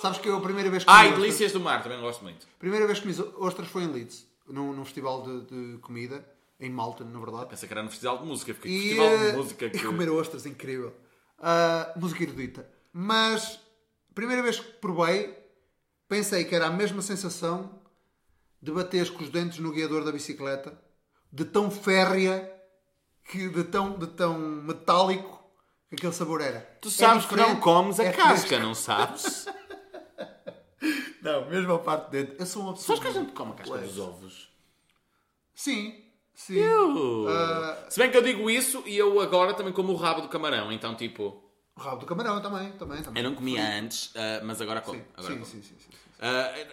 Sabes que eu a primeira vez que comi Ai, ostras- delícias do mar, também gosto muito. A primeira vez que comi ostras foi em Leeds. Num, num festival de, de comida. Em Malta, na verdade. Pensei que era no festival de música. Fiquei E, festival de eh, música que... e comer ostras, incrível. Ah, música erudita. Mas, primeira vez que provei, pensei que era a mesma sensação de bateres com os dentes no guiador da bicicleta, de tão férrea, que, de, tão, de tão metálico que aquele sabor era. Tu É sabes que não comes a é casca, não sabes? [LAUGHS] Não, mesmo a parte de dentro. Eu sou uma pessoa. Sabes que a gente come a casca dos ovos? Sim, sim. Eu. Ah. Se bem que eu digo isso e eu agora também como o rabo do camarão, então tipo. O rabo do camarão também, também, também. Eu não comia antes, ah, mas agora como. Sim, Agora sim, como. sim, sim, sim, sim. Eh,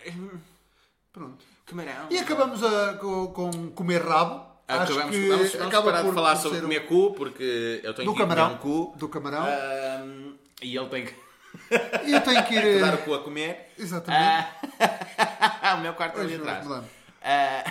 Pronto. Camarão. E acabamos a- com, com comer rabo. Acho Acabamos, que vamos, vamos acaba parar por, de falar por sobre comer cu, porque eu tenho do que ir comer camarão. um cu. Do camarão. Ah, e ele tem que E eu tenho que ir. [LAUGHS] dar o eh, cu a comer. Exatamente. Ah, [LAUGHS] o meu quarto ali Hoje atrás. Ah,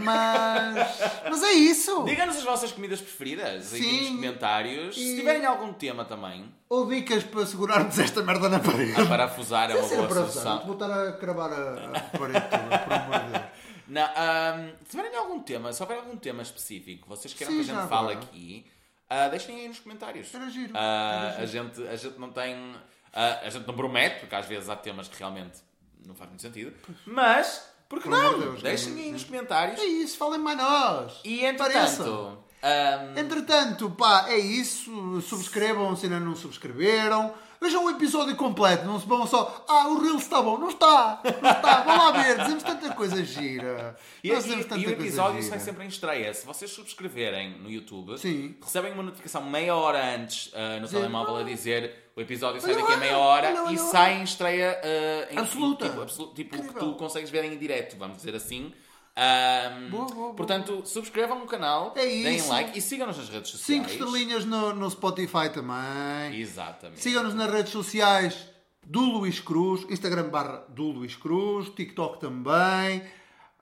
Mas. Mas é isso! Diga-nos as vossas comidas preferidas aqui Sim. nos comentários. Se E- tiverem algum tema também, Ou dicas para segurarmos esta merda na parede. a parafusar é uma Sem boa solução. Vou estar a cravar a, a parede toda, por amor de Deus. Não, ahm, se tiverem algum tema, se houver algum tema específico, vocês queiram Sim, que a gente fale agora. aqui, ah, deixem aí nos comentários. Era giro, Ah, era a, gente, a gente não tem. ah, a gente não promete, porque às vezes há temas que realmente não faz muito sentido. Mas, por que Por amor não? de Deus, deixem é- aí nos comentários. É isso, falem mais nós. E entretanto, ahm, Entretanto, pá, é isso. Subscrevam se ainda não subscreveram. Vejam o episódio completo. Não se vão só. Ah, o Reels está bom. Não está. Não está. Vão lá ver. Dizemos tanta coisa gira. E, Nós e- tanta e o episódio sai sempre em estreia. Se vocês subscreverem no YouTube, Sim. recebem uma notificação meia hora antes ah, no telemóvel a dizer o episódio sai daqui a meia hora olha, olha, e sai em estreia ah, em Absoluta. Tipo, absolu- tipo que tu consegues ver em direto, vamos dizer assim. Ahm, Boa, boa, boa. Portanto, subscrevam o canal, É deem like e sigam-nos nas redes sociais. Cinco estrelinhas no, no Spotify também. Exatamente. Sigam-nos nas redes sociais do Luís Cruz, Instagram barra do Luís Cruz, TikTok também.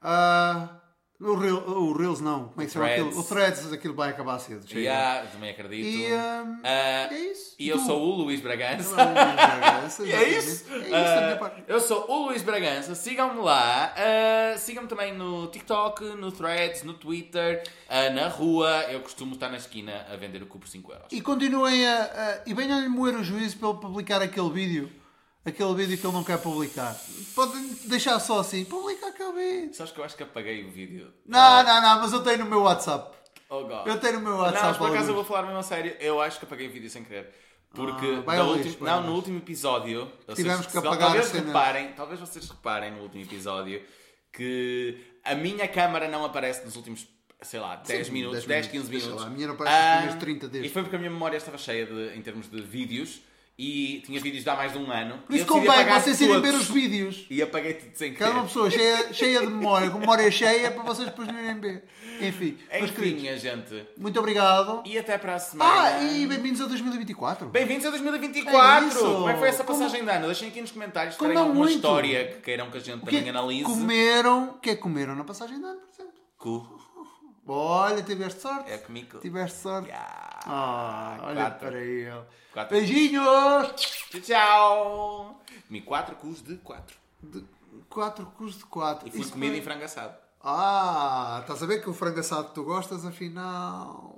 Ah, o, Reel- o Reels não, como é que se chama aquilo? O Threads, aquilo vai acabar cedo. chega. Yeah, também acredito. E, Ah, é isso. E eu sou o Luís Bragança. [LAUGHS] E é isso. É isso parte. eu sou o Luís Bragança, sigam-me lá. Ah, sigam-me também no TikTok, no Threads, no Twitter, na rua. Eu costumo estar na esquina a vender o cu por 5 euros. E continuem a. a e venham-lhe moer o juízo ele publicar aquele vídeo. Aquele vídeo que ele não quer publicar. Podem deixar só assim. Publica aquele vídeo. Sabes que eu acho que apaguei o vídeo. Não, não, não, mas eu tenho no meu WhatsApp. Oh, God. Eu tenho no meu Não, WhatsApp. mas por acaso eu vou falar mesmo a sério. Eu acho que apaguei o vídeo sem querer. Porque Ah, vai lixo, vai não, no último episódio, Tivemos que apagar talvez reparem, talvez vocês reparem no último episódio que a minha câmara não aparece nos últimos, sei lá, 10 Sim, minutos, 10 10, 15 minutos, lá, a minha não aparece nos Ah, primeiros 30 desde. E foi porque a minha memória estava cheia de, em termos de vídeos e tinha vídeos de há mais de um ano. Por isso convém apagar vocês irem ver os vídeos. E apaguei tudo sem Cada uma querer. pessoa cheia, cheia de memória, com memória cheia, para vocês depois não irem ver. Enfim, Enfim, queridos, gente. muito obrigado. E até para a semana. Ah, e bem-vindos a 2024. Bem-vindos a 2024! É. Como é que foi essa Como- passagem de ano? Deixem aqui nos comentários se Como não alguma muito. história que queiram que a gente que é também que analise. comeram? O que é que comeram na passagem de ano, por exemplo? Cu. Olha, tiveste sorte. É comigo. Tiveste sorte. Yeah. Ah, olha Quatro. para ele. Quatro. Beijinhos! Tchau, tchau! Comi 4 cus de 4. De quatro cus de quatro. E fui Isso comida foi- em frango assado. Ah, estás a ver que o frango assado que tu gostas, afinal.